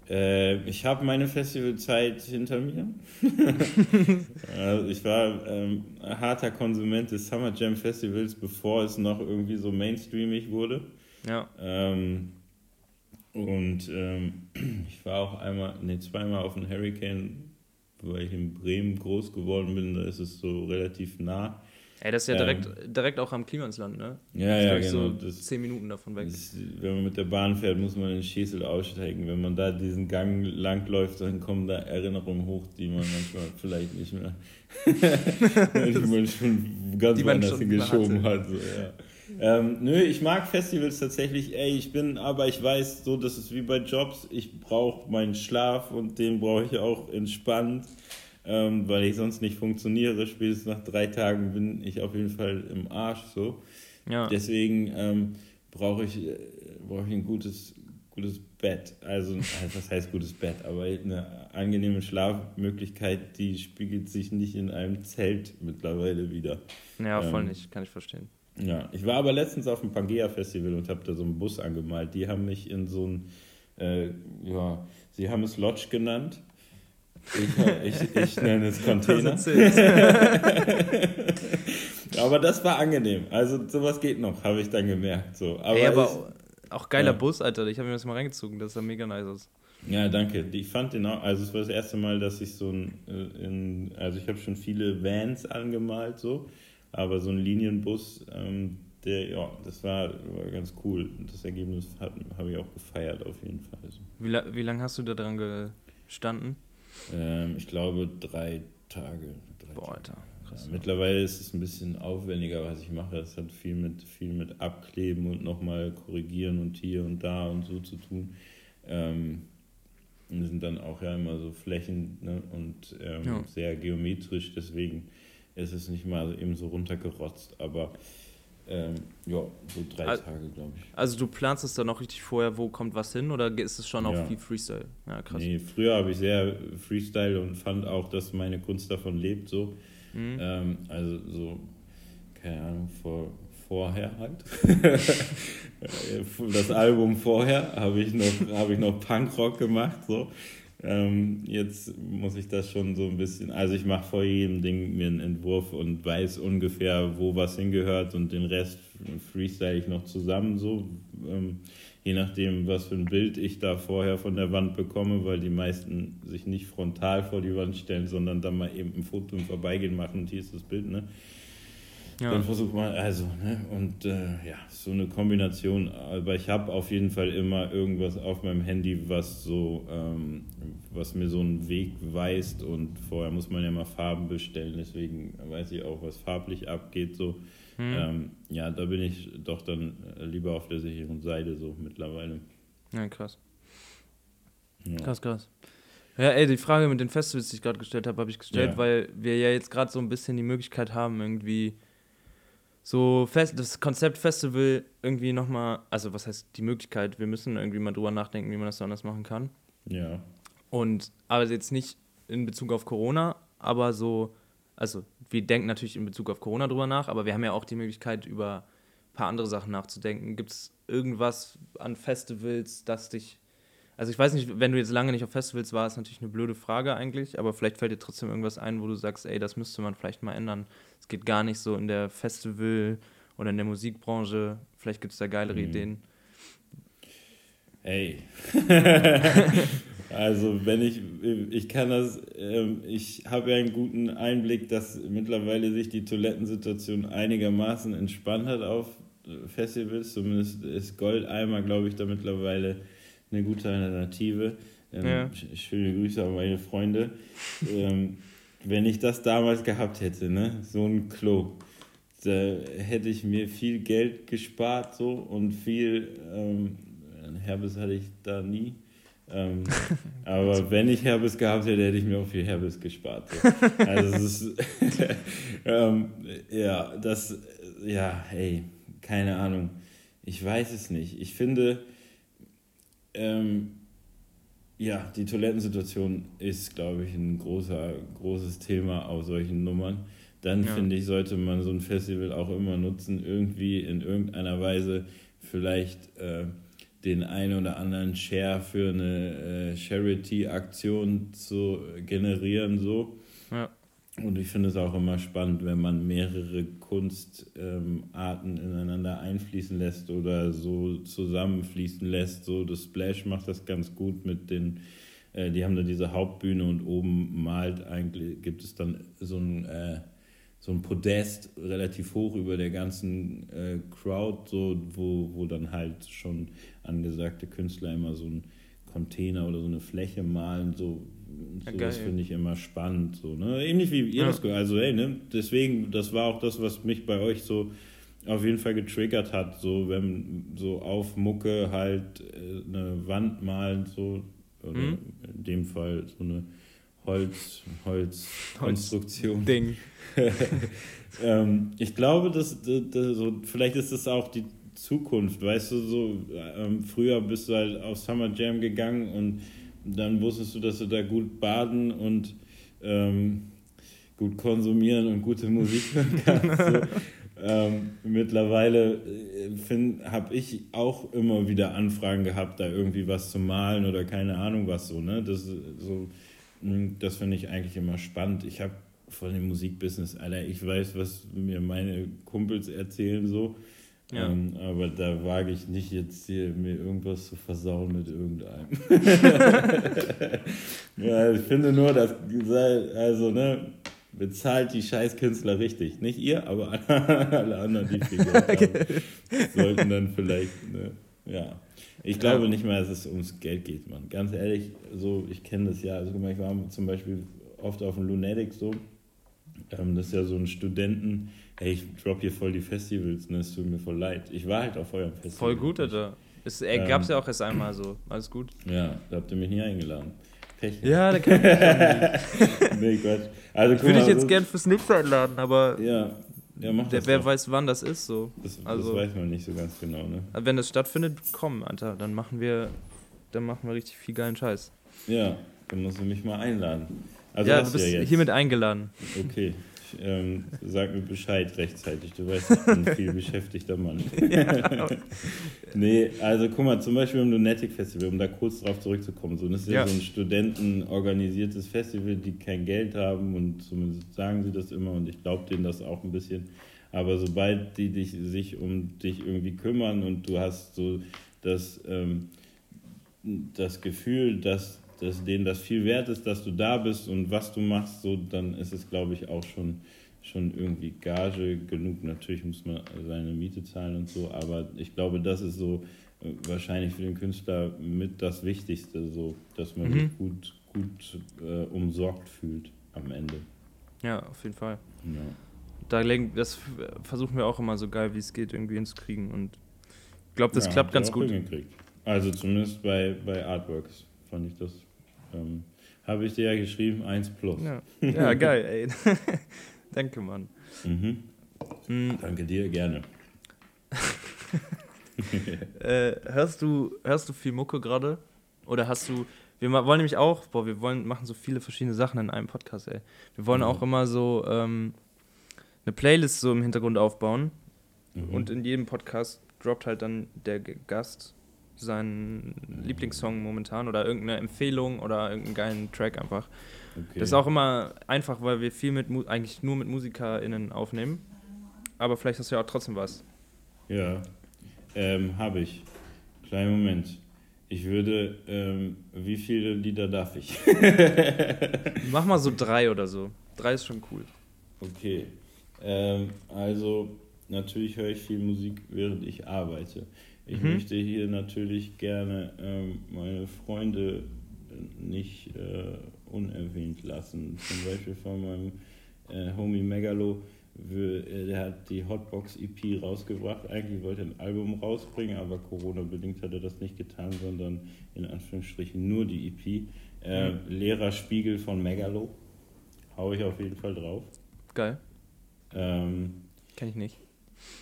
Äh, ich habe meine Festivalzeit hinter mir. also ich war ähm, ein harter Konsument des Summer Jam Festivals, bevor es noch irgendwie so mainstreamig wurde. Ja. Ähm, und ähm, ich war auch einmal, nee, zweimal auf dem Hurricane, weil ich in Bremen groß geworden bin. Da ist es so relativ nah. Ey, das ist ja direkt, ähm, direkt auch am Klimansland, ne? Ja, ja, genau. So das, zehn Minuten davon weg. Das, wenn man mit der Bahn fährt, muss man in Schesel aussteigen. Wenn man da diesen Gang langläuft, dann kommen da Erinnerungen hoch, die man manchmal vielleicht nicht mehr, die man schon ganz woanders hingeschoben hat. So, ja. Ähm, nö, ich mag Festivals tatsächlich, ey, ich bin, aber ich weiß so, das ist wie bei Jobs, ich brauche meinen Schlaf und den brauche ich auch entspannt ähm, weil ich sonst nicht funktioniere. Spätestens nach drei Tagen bin ich auf jeden Fall im Arsch so. Ja. Deswegen ähm, brauche ich, äh, brauch ich ein gutes, gutes Bett. Also, was heißt gutes Bett? Aber eine angenehme Schlafmöglichkeit, die spiegelt sich nicht in einem Zelt mittlerweile wieder. Ja, voll ähm, nicht, kann ich verstehen. Ja, ich war aber letztens auf dem Pangea Festival und habe da so einen Bus angemalt. Die haben mich in so ein, äh, ja, sie haben es Lodge genannt. Ich, ich, ich nenne es Container. aber das war angenehm. Also sowas geht noch, habe ich dann gemerkt. So. Aber, Ey, aber ich, auch geiler ja. Bus, Alter. Ich habe mir das mal reingezogen, das sah mega nice aus. Ja, danke. Ich fand den auch, also es war das erste Mal, dass ich so ein, äh, in, also ich habe schon viele Vans angemalt, so, aber so ein Linienbus, ähm, der, ja, das war, war ganz cool. Das Ergebnis habe ich auch gefeiert auf jeden Fall. Wie, wie lange hast du da dran gestanden? Ähm, ich glaube drei Tage. Drei Boah, Alter. Krass, ja, mittlerweile ist es ein bisschen aufwendiger, was ich mache. Es hat viel mit, viel mit Abkleben und nochmal korrigieren und hier und da und so zu tun. Ähm, das sind dann auch ja immer so Flächen ne, und ähm, ja. sehr geometrisch, deswegen ist es nicht mal eben so runtergerotzt. Aber ähm, ja, so drei also, Tage, glaube ich. Also du planst es dann auch richtig vorher, wo kommt was hin oder ist es schon ja. auch viel Freestyle? Ja, krass. Nee, früher habe ich sehr Freestyle und fand auch, dass meine Kunst davon lebt so. Mhm. Ähm, also so, keine Ahnung, vor, vorher halt. das Album vorher habe ich noch, habe ich noch Punkrock gemacht so. Ähm, jetzt muss ich das schon so ein bisschen, also ich mache vor jedem Ding mir einen Entwurf und weiß ungefähr, wo was hingehört und den Rest freestyle ich noch zusammen so. Ähm, je nachdem, was für ein Bild ich da vorher von der Wand bekomme, weil die meisten sich nicht frontal vor die Wand stellen, sondern dann mal eben ein Foto im Vorbeigehen machen und hier ist das Bild, ne? Ja. Dann versucht man, also, ne? Und äh, ja, so eine Kombination. Aber ich habe auf jeden Fall immer irgendwas auf meinem Handy, was so, ähm, was mir so einen Weg weist. Und vorher muss man ja mal Farben bestellen, deswegen weiß ich auch, was farblich abgeht. So. Hm. Ähm, ja, da bin ich doch dann lieber auf der sicheren Seite so mittlerweile. Ja, krass. Ja. Krass, krass. Ja, ey, die Frage mit den Festivals, die ich gerade gestellt habe, habe ich gestellt, ja. weil wir ja jetzt gerade so ein bisschen die Möglichkeit haben, irgendwie so fest, das Konzept Festival irgendwie nochmal, also was heißt die Möglichkeit, wir müssen irgendwie mal drüber nachdenken, wie man das anders machen kann. Ja. Und, aber jetzt nicht in Bezug auf Corona, aber so, also wir denken natürlich in Bezug auf Corona drüber nach, aber wir haben ja auch die Möglichkeit, über ein paar andere Sachen nachzudenken. Gibt es irgendwas an Festivals, das dich also ich weiß nicht, wenn du jetzt lange nicht auf Festivals warst, ist natürlich eine blöde Frage eigentlich, aber vielleicht fällt dir trotzdem irgendwas ein, wo du sagst, ey, das müsste man vielleicht mal ändern. Es geht gar nicht so in der Festival- oder in der Musikbranche. Vielleicht gibt es da geilere mhm. Ideen. Ey. also wenn ich, ich kann das, ähm, ich habe ja einen guten Einblick, dass mittlerweile sich die Toilettensituation einigermaßen entspannt hat auf Festivals. Zumindest ist Goldeimer, glaube ich, da mittlerweile eine gute Alternative. Ähm, ja. Schöne Grüße an meine Freunde. ähm, wenn ich das damals gehabt hätte, ne, so ein Klo, da hätte ich mir viel Geld gespart so und viel ähm, Herbes hatte ich da nie. Ähm, aber wenn ich Herbes gehabt hätte, hätte ich mir auch viel Herbes gespart. So. Also es ist, ähm, ja, das, ja, hey, keine Ahnung. Ich weiß es nicht. Ich finde, ähm, ja, die Toilettensituation ist, glaube ich, ein großer, großes Thema auf solchen Nummern. Dann ja. finde ich, sollte man so ein Festival auch immer nutzen, irgendwie in irgendeiner Weise vielleicht äh, den einen oder anderen Share für eine äh, Charity-Aktion zu generieren, so. Und ich finde es auch immer spannend, wenn man mehrere Kunstarten ähm, ineinander einfließen lässt oder so zusammenfließen lässt. So, das Splash macht das ganz gut mit den, äh, die haben da diese Hauptbühne und oben malt eigentlich, gibt es dann so ein, äh, so ein Podest relativ hoch über der ganzen äh, Crowd, so, wo, wo dann halt schon angesagte Künstler immer so ein Container oder so eine Fläche malen, so ja, das finde ich immer spannend. So, ne? Ähnlich wie ihr ja. das gehört. Also, ey, ne? deswegen, das war auch das, was mich bei euch so auf jeden Fall getriggert hat. So, wenn so auf Mucke halt äh, eine Wand malen, so, oder mhm. in dem Fall so eine Holz, Holzkonstruktion. Ding. ähm, ich glaube, dass, dass, dass, so, vielleicht ist das auch die Zukunft, weißt du, so ähm, früher bist du halt auf Summer Jam gegangen und dann wusstest du, dass du da gut baden und ähm, gut konsumieren und gute Musik hören kannst. So. ähm, mittlerweile äh, habe ich auch immer wieder Anfragen gehabt, da irgendwie was zu malen oder keine Ahnung was so. Ne? Das, so, hm, das finde ich eigentlich immer spannend. Ich habe von dem Musikbusiness, Alter, ich weiß, was mir meine Kumpels erzählen so. Ja. Ähm, aber da wage ich nicht jetzt hier mir irgendwas zu versauen mit irgendeinem. ja, ich finde nur, dass also ne, bezahlt die Scheißkünstler richtig. Nicht ihr, aber alle anderen, die viel Geld haben, sollten dann vielleicht, ne, ja. Ich glaube ja. nicht mehr, dass es ums Geld geht, man. Ganz ehrlich, so, ich kenne das ja. Also, ich war zum Beispiel oft auf dem Lunatic so. Ähm, das ist ja so ein Studenten- Ey, ich drop hier voll die Festivals, ne? Es tut mir voll leid. Ich war halt auf eurem Festival. Voll gut, Alter. Es äh, ähm, gab's ja auch erst einmal so. Alles gut. Ja, da habt ihr mich nie eingeladen. Pech. Ja, da kann ich Nee, Gott. Also, ich würde dich jetzt so gern fürs nächste einladen, aber. Ja. Ja, mach der, das wer doch. weiß, wann das ist, so. Das, also, das weiß man nicht so ganz genau, ne? Wenn das stattfindet, komm, Alter, dann machen wir, dann machen wir richtig viel geilen Scheiß. Ja, dann musst du mich mal einladen. Also ja, du bist ja hiermit eingeladen. Okay. Ähm, sag mir Bescheid rechtzeitig. Du weißt, ich bin ein viel beschäftigter Mann. Ja. nee, also guck mal, zum Beispiel im Lunatic Festival, um da kurz drauf zurückzukommen. So, das ist ja, ja so ein studentenorganisiertes Festival, die kein Geld haben und zumindest sagen sie das immer und ich glaube denen das auch ein bisschen. Aber sobald die dich, sich um dich irgendwie kümmern und du hast so das, ähm, das Gefühl, dass dass denen das viel wert ist, dass du da bist und was du machst, so dann ist es, glaube ich, auch schon, schon irgendwie Gage genug. Natürlich muss man seine Miete zahlen und so, aber ich glaube, das ist so äh, wahrscheinlich für den Künstler mit das Wichtigste, so dass man mhm. sich gut, gut äh, umsorgt fühlt am Ende. Ja, auf jeden Fall. Ja. Da das versuchen wir auch immer so geil, wie es geht, irgendwie hinzukriegen und ich glaube, das ja, klappt ganz gut. Also zumindest bei, bei Artworks fand ich das ähm, habe ich dir ja geschrieben, 1 plus. Ja, ja geil, ey. Danke, Mann. Mhm. Mhm. Danke dir, gerne. äh, hörst, du, hörst du viel Mucke gerade? Oder hast du. Wir wollen nämlich auch, boah, wir wollen machen so viele verschiedene Sachen in einem Podcast, ey. Wir wollen mhm. auch immer so ähm, eine Playlist so im Hintergrund aufbauen. Mhm. Und in jedem Podcast droppt halt dann der Gast seinen Lieblingssong momentan oder irgendeine Empfehlung oder irgendeinen geilen Track einfach. Okay. Das ist auch immer einfach, weil wir viel mit, eigentlich nur mit MusikerInnen aufnehmen. Aber vielleicht hast du ja auch trotzdem was. Ja, ähm, habe ich. Kleinen Moment. Ich würde, ähm, wie viele Lieder darf ich? Mach mal so drei oder so. Drei ist schon cool. Okay. Ähm, also, natürlich höre ich viel Musik, während ich arbeite. Ich mhm. möchte hier natürlich gerne ähm, meine Freunde nicht äh, unerwähnt lassen. Zum Beispiel von meinem äh, Homie Megalo, äh, der hat die Hotbox EP rausgebracht. Eigentlich wollte er ein Album rausbringen, aber Corona-bedingt hat er das nicht getan, sondern in Anführungsstrichen nur die EP. Äh, mhm. Leerer Spiegel von Megalo. Hau ich auf jeden Fall drauf. Geil. Ähm, Kenn ich nicht.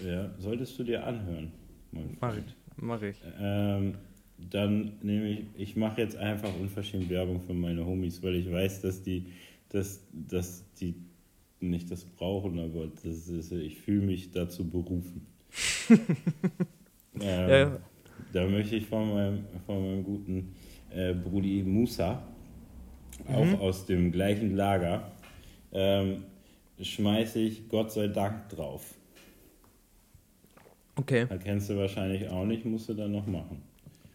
Ja, solltest du dir anhören. Mach ich. Mach ich. Ähm, dann nehme ich, ich mache jetzt einfach unverschämt Werbung für meine Homies, weil ich weiß, dass die, dass, dass die nicht das brauchen, aber das ist, ich fühle mich dazu berufen. ähm, ja. Da möchte ich von meinem, von meinem guten äh, Brudi Musa, mhm. auch aus dem gleichen Lager, ähm, schmeiße ich Gott sei Dank drauf. Okay. Erkennst du wahrscheinlich auch nicht, musst du dann noch machen.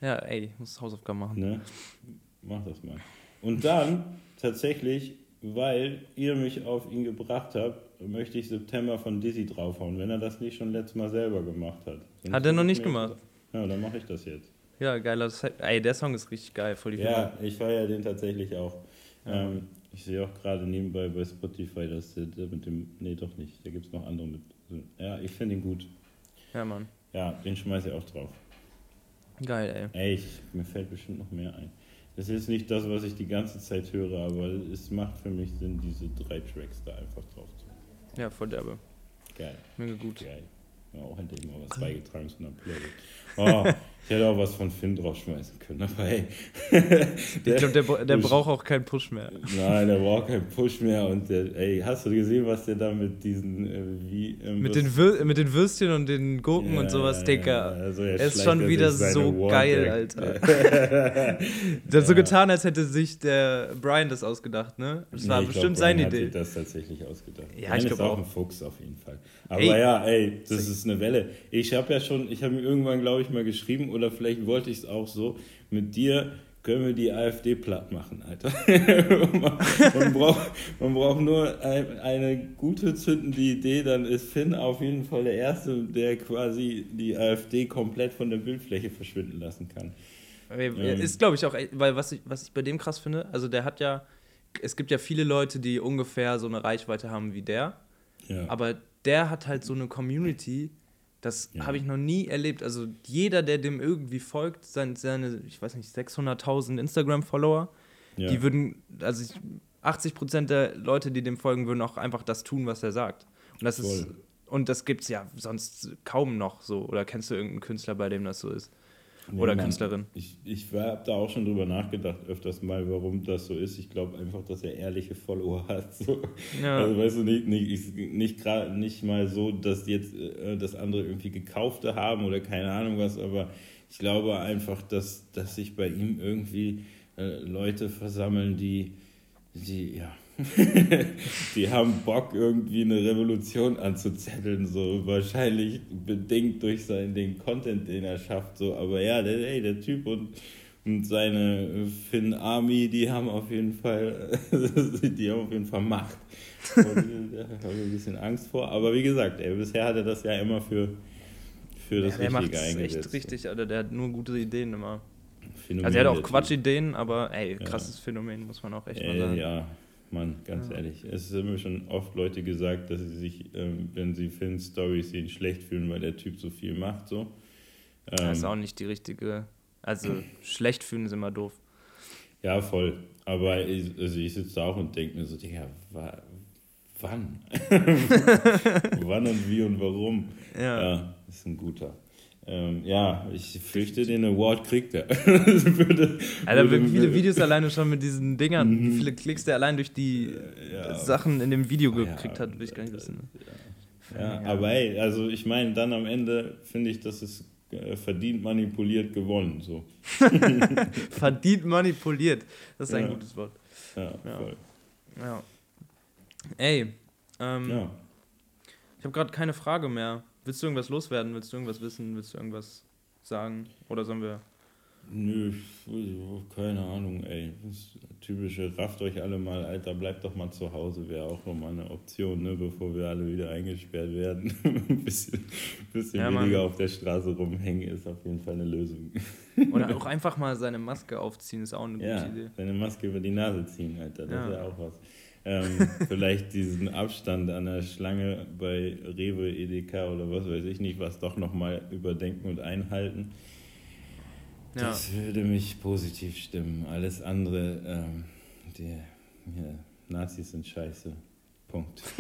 Ja, ey, ich muss Hausaufgaben machen. Ne? Mach das mal. Und dann tatsächlich, weil ihr mich auf ihn gebracht habt, möchte ich September von Dizzy draufhauen, wenn er das nicht schon letztes Mal selber gemacht hat. Sonst hat er noch nicht gemacht? Ja, dann mache ich das jetzt. Ja, geiler. Ey, der Song ist richtig geil, voll die Ja, Film. ich feiere den tatsächlich auch. Ja. Ähm, ich sehe auch gerade nebenbei bei Spotify, dass der, der mit dem. Nee, doch nicht. Da gibt es noch andere mit. Ja, ich finde ihn gut. Ja, Mann. Ja, den schmeiße ich auch drauf. Geil, ey. Ey, ich, mir fällt bestimmt noch mehr ein. Das ist nicht das, was ich die ganze Zeit höre, aber es macht für mich Sinn, diese drei Tracks da einfach drauf zu. Ja, voll derbe. Geil. Mega gut. Geil. Ja, auch endlich mal was beigetragen zu einer Playlist. Oh, ich hätte auch was von Finn draufschmeißen können, aber hey. ich glaube, der, der braucht auch keinen Push mehr. Nein, der braucht keinen Push mehr. Und der, ey, hast du gesehen, was der da mit diesen, äh, wie. Ähm, mit, den Wür mit den Würstchen und den Gurken ja, und sowas, Dicker. Ja, also er ist schon wieder so geil, Alter. der hat so getan, als hätte sich der Brian das ausgedacht, ne? Das nee, war bestimmt glaub, seine Idee. Hat das tatsächlich ausgedacht. Ja, Brian ich glaube auch. ein Fuchs auf jeden Fall. Aber ey, ja, ey, das ist eine Welle. Ich habe ja schon, ich habe mir irgendwann, glaube ich, mal geschrieben, oder vielleicht wollte ich es auch so, mit dir können wir die AfD platt machen, Alter. man, braucht, man braucht nur ein, eine gute zündende Idee, dann ist Finn auf jeden Fall der Erste, der quasi die AfD komplett von der Bildfläche verschwinden lassen kann. Ähm. Ist, glaube ich, auch, weil was ich, was ich bei dem krass finde, also der hat ja, es gibt ja viele Leute, die ungefähr so eine Reichweite haben wie der, ja. aber der hat halt so eine Community, das ja. habe ich noch nie erlebt. Also jeder, der dem irgendwie folgt, seine, seine ich weiß nicht, 600.000 Instagram-Follower, ja. die würden, also ich, 80 Prozent der Leute, die dem folgen, würden auch einfach das tun, was er sagt. Und das Voll. ist und das gibt es ja sonst kaum noch so. Oder kennst du irgendeinen Künstler, bei dem das so ist? Nee, Oder Künstlerin. Ich, ich habe da auch schon drüber nachgedacht, öfters mal, warum das so ist. Ich glaube einfach, dass er ehrliche Follower hat. So. Ja. Also weißt du, nicht, nicht, nicht, nicht mal so, dass jetzt äh, das andere irgendwie gekaufte haben oder keine Ahnung was, aber ich glaube einfach, dass, dass sich bei ihm irgendwie äh, Leute versammeln, die, die, ja, die haben Bock, irgendwie eine Revolution anzuzetteln, so wahrscheinlich bedingt durch seinen, den Content, den er schafft, so, aber ja, der, ey, der Typ und, und seine Finn Army, die haben auf jeden Fall, die haben auf jeden Fall Macht. Und da habe ich ein bisschen Angst vor, aber wie gesagt, ey, bisher hat er das ja immer für, für das ja, Richtige eingesetzt. echt richtig, Alter, der hat nur gute Ideen immer. Phänomen also er hat auch Quatschideen, aber ey, krasses ja. Phänomen, muss man auch echt mal sagen. Ja, Mann, ganz ja. ehrlich. Es haben mir schon oft Leute gesagt, dass sie sich, ähm, wenn sie Film-Stories sehen, schlecht fühlen, weil der Typ so viel macht. So. Ähm, das ist auch nicht die richtige. Also schlecht fühlen ist immer doof. Ja, voll. Aber ich, also ich sitze da auch und denke mir so, Digga, wa wann? wann und wie und warum? Ja. ja, ist ein guter. Ähm, ja, ich fürchte, den Award kriegt er. würde, Alter, wie viele Videos alleine schon mit diesen Dingern, mhm. wie viele Klicks der allein durch die ja, Sachen in dem Video gekriegt ja, hat, will ich gar nicht wissen. Ja, ja aber hey, also ich meine, dann am Ende finde ich, dass es äh, verdient manipuliert gewonnen. So. verdient manipuliert, das ist ein gutes Wort. Ja, voll. Ja. Ey, ähm, ich habe gerade keine Frage mehr. Willst du irgendwas loswerden? Willst du irgendwas wissen? Willst du irgendwas sagen? Oder sollen wir. Nö, keine Ahnung, ey. Das typische, rafft euch alle mal, Alter, bleibt doch mal zu Hause, wäre auch nochmal eine Option, ne, bevor wir alle wieder eingesperrt werden. ein bisschen, bisschen ja, weniger auf der Straße rumhängen ist auf jeden Fall eine Lösung. Oder auch einfach mal seine Maske aufziehen, ist auch eine ja, gute Idee. Seine Maske über die Nase ziehen, Alter, das ja. wäre auch was. Ähm, vielleicht diesen Abstand an der Schlange bei Rewe, Edeka oder was weiß ich nicht, was doch nochmal überdenken und einhalten. Ja. Das würde mich positiv stimmen. Alles andere, ähm, die ja, Nazis sind scheiße. Punkt.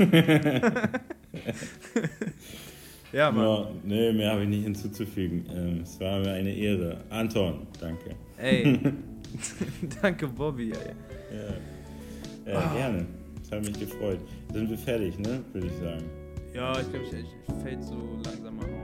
ja, Mann. No, nee, mehr habe ich nicht hinzuzufügen. Ähm, es war mir eine Ehre. Anton, danke. Ey, danke Bobby. Ey. Ja. Ja, oh. gerne. Das hat mich gefreut. Sind wir fertig, ne? Würde ich sagen. Ja, ich glaube, ich, ich fällt so langsam mal auf.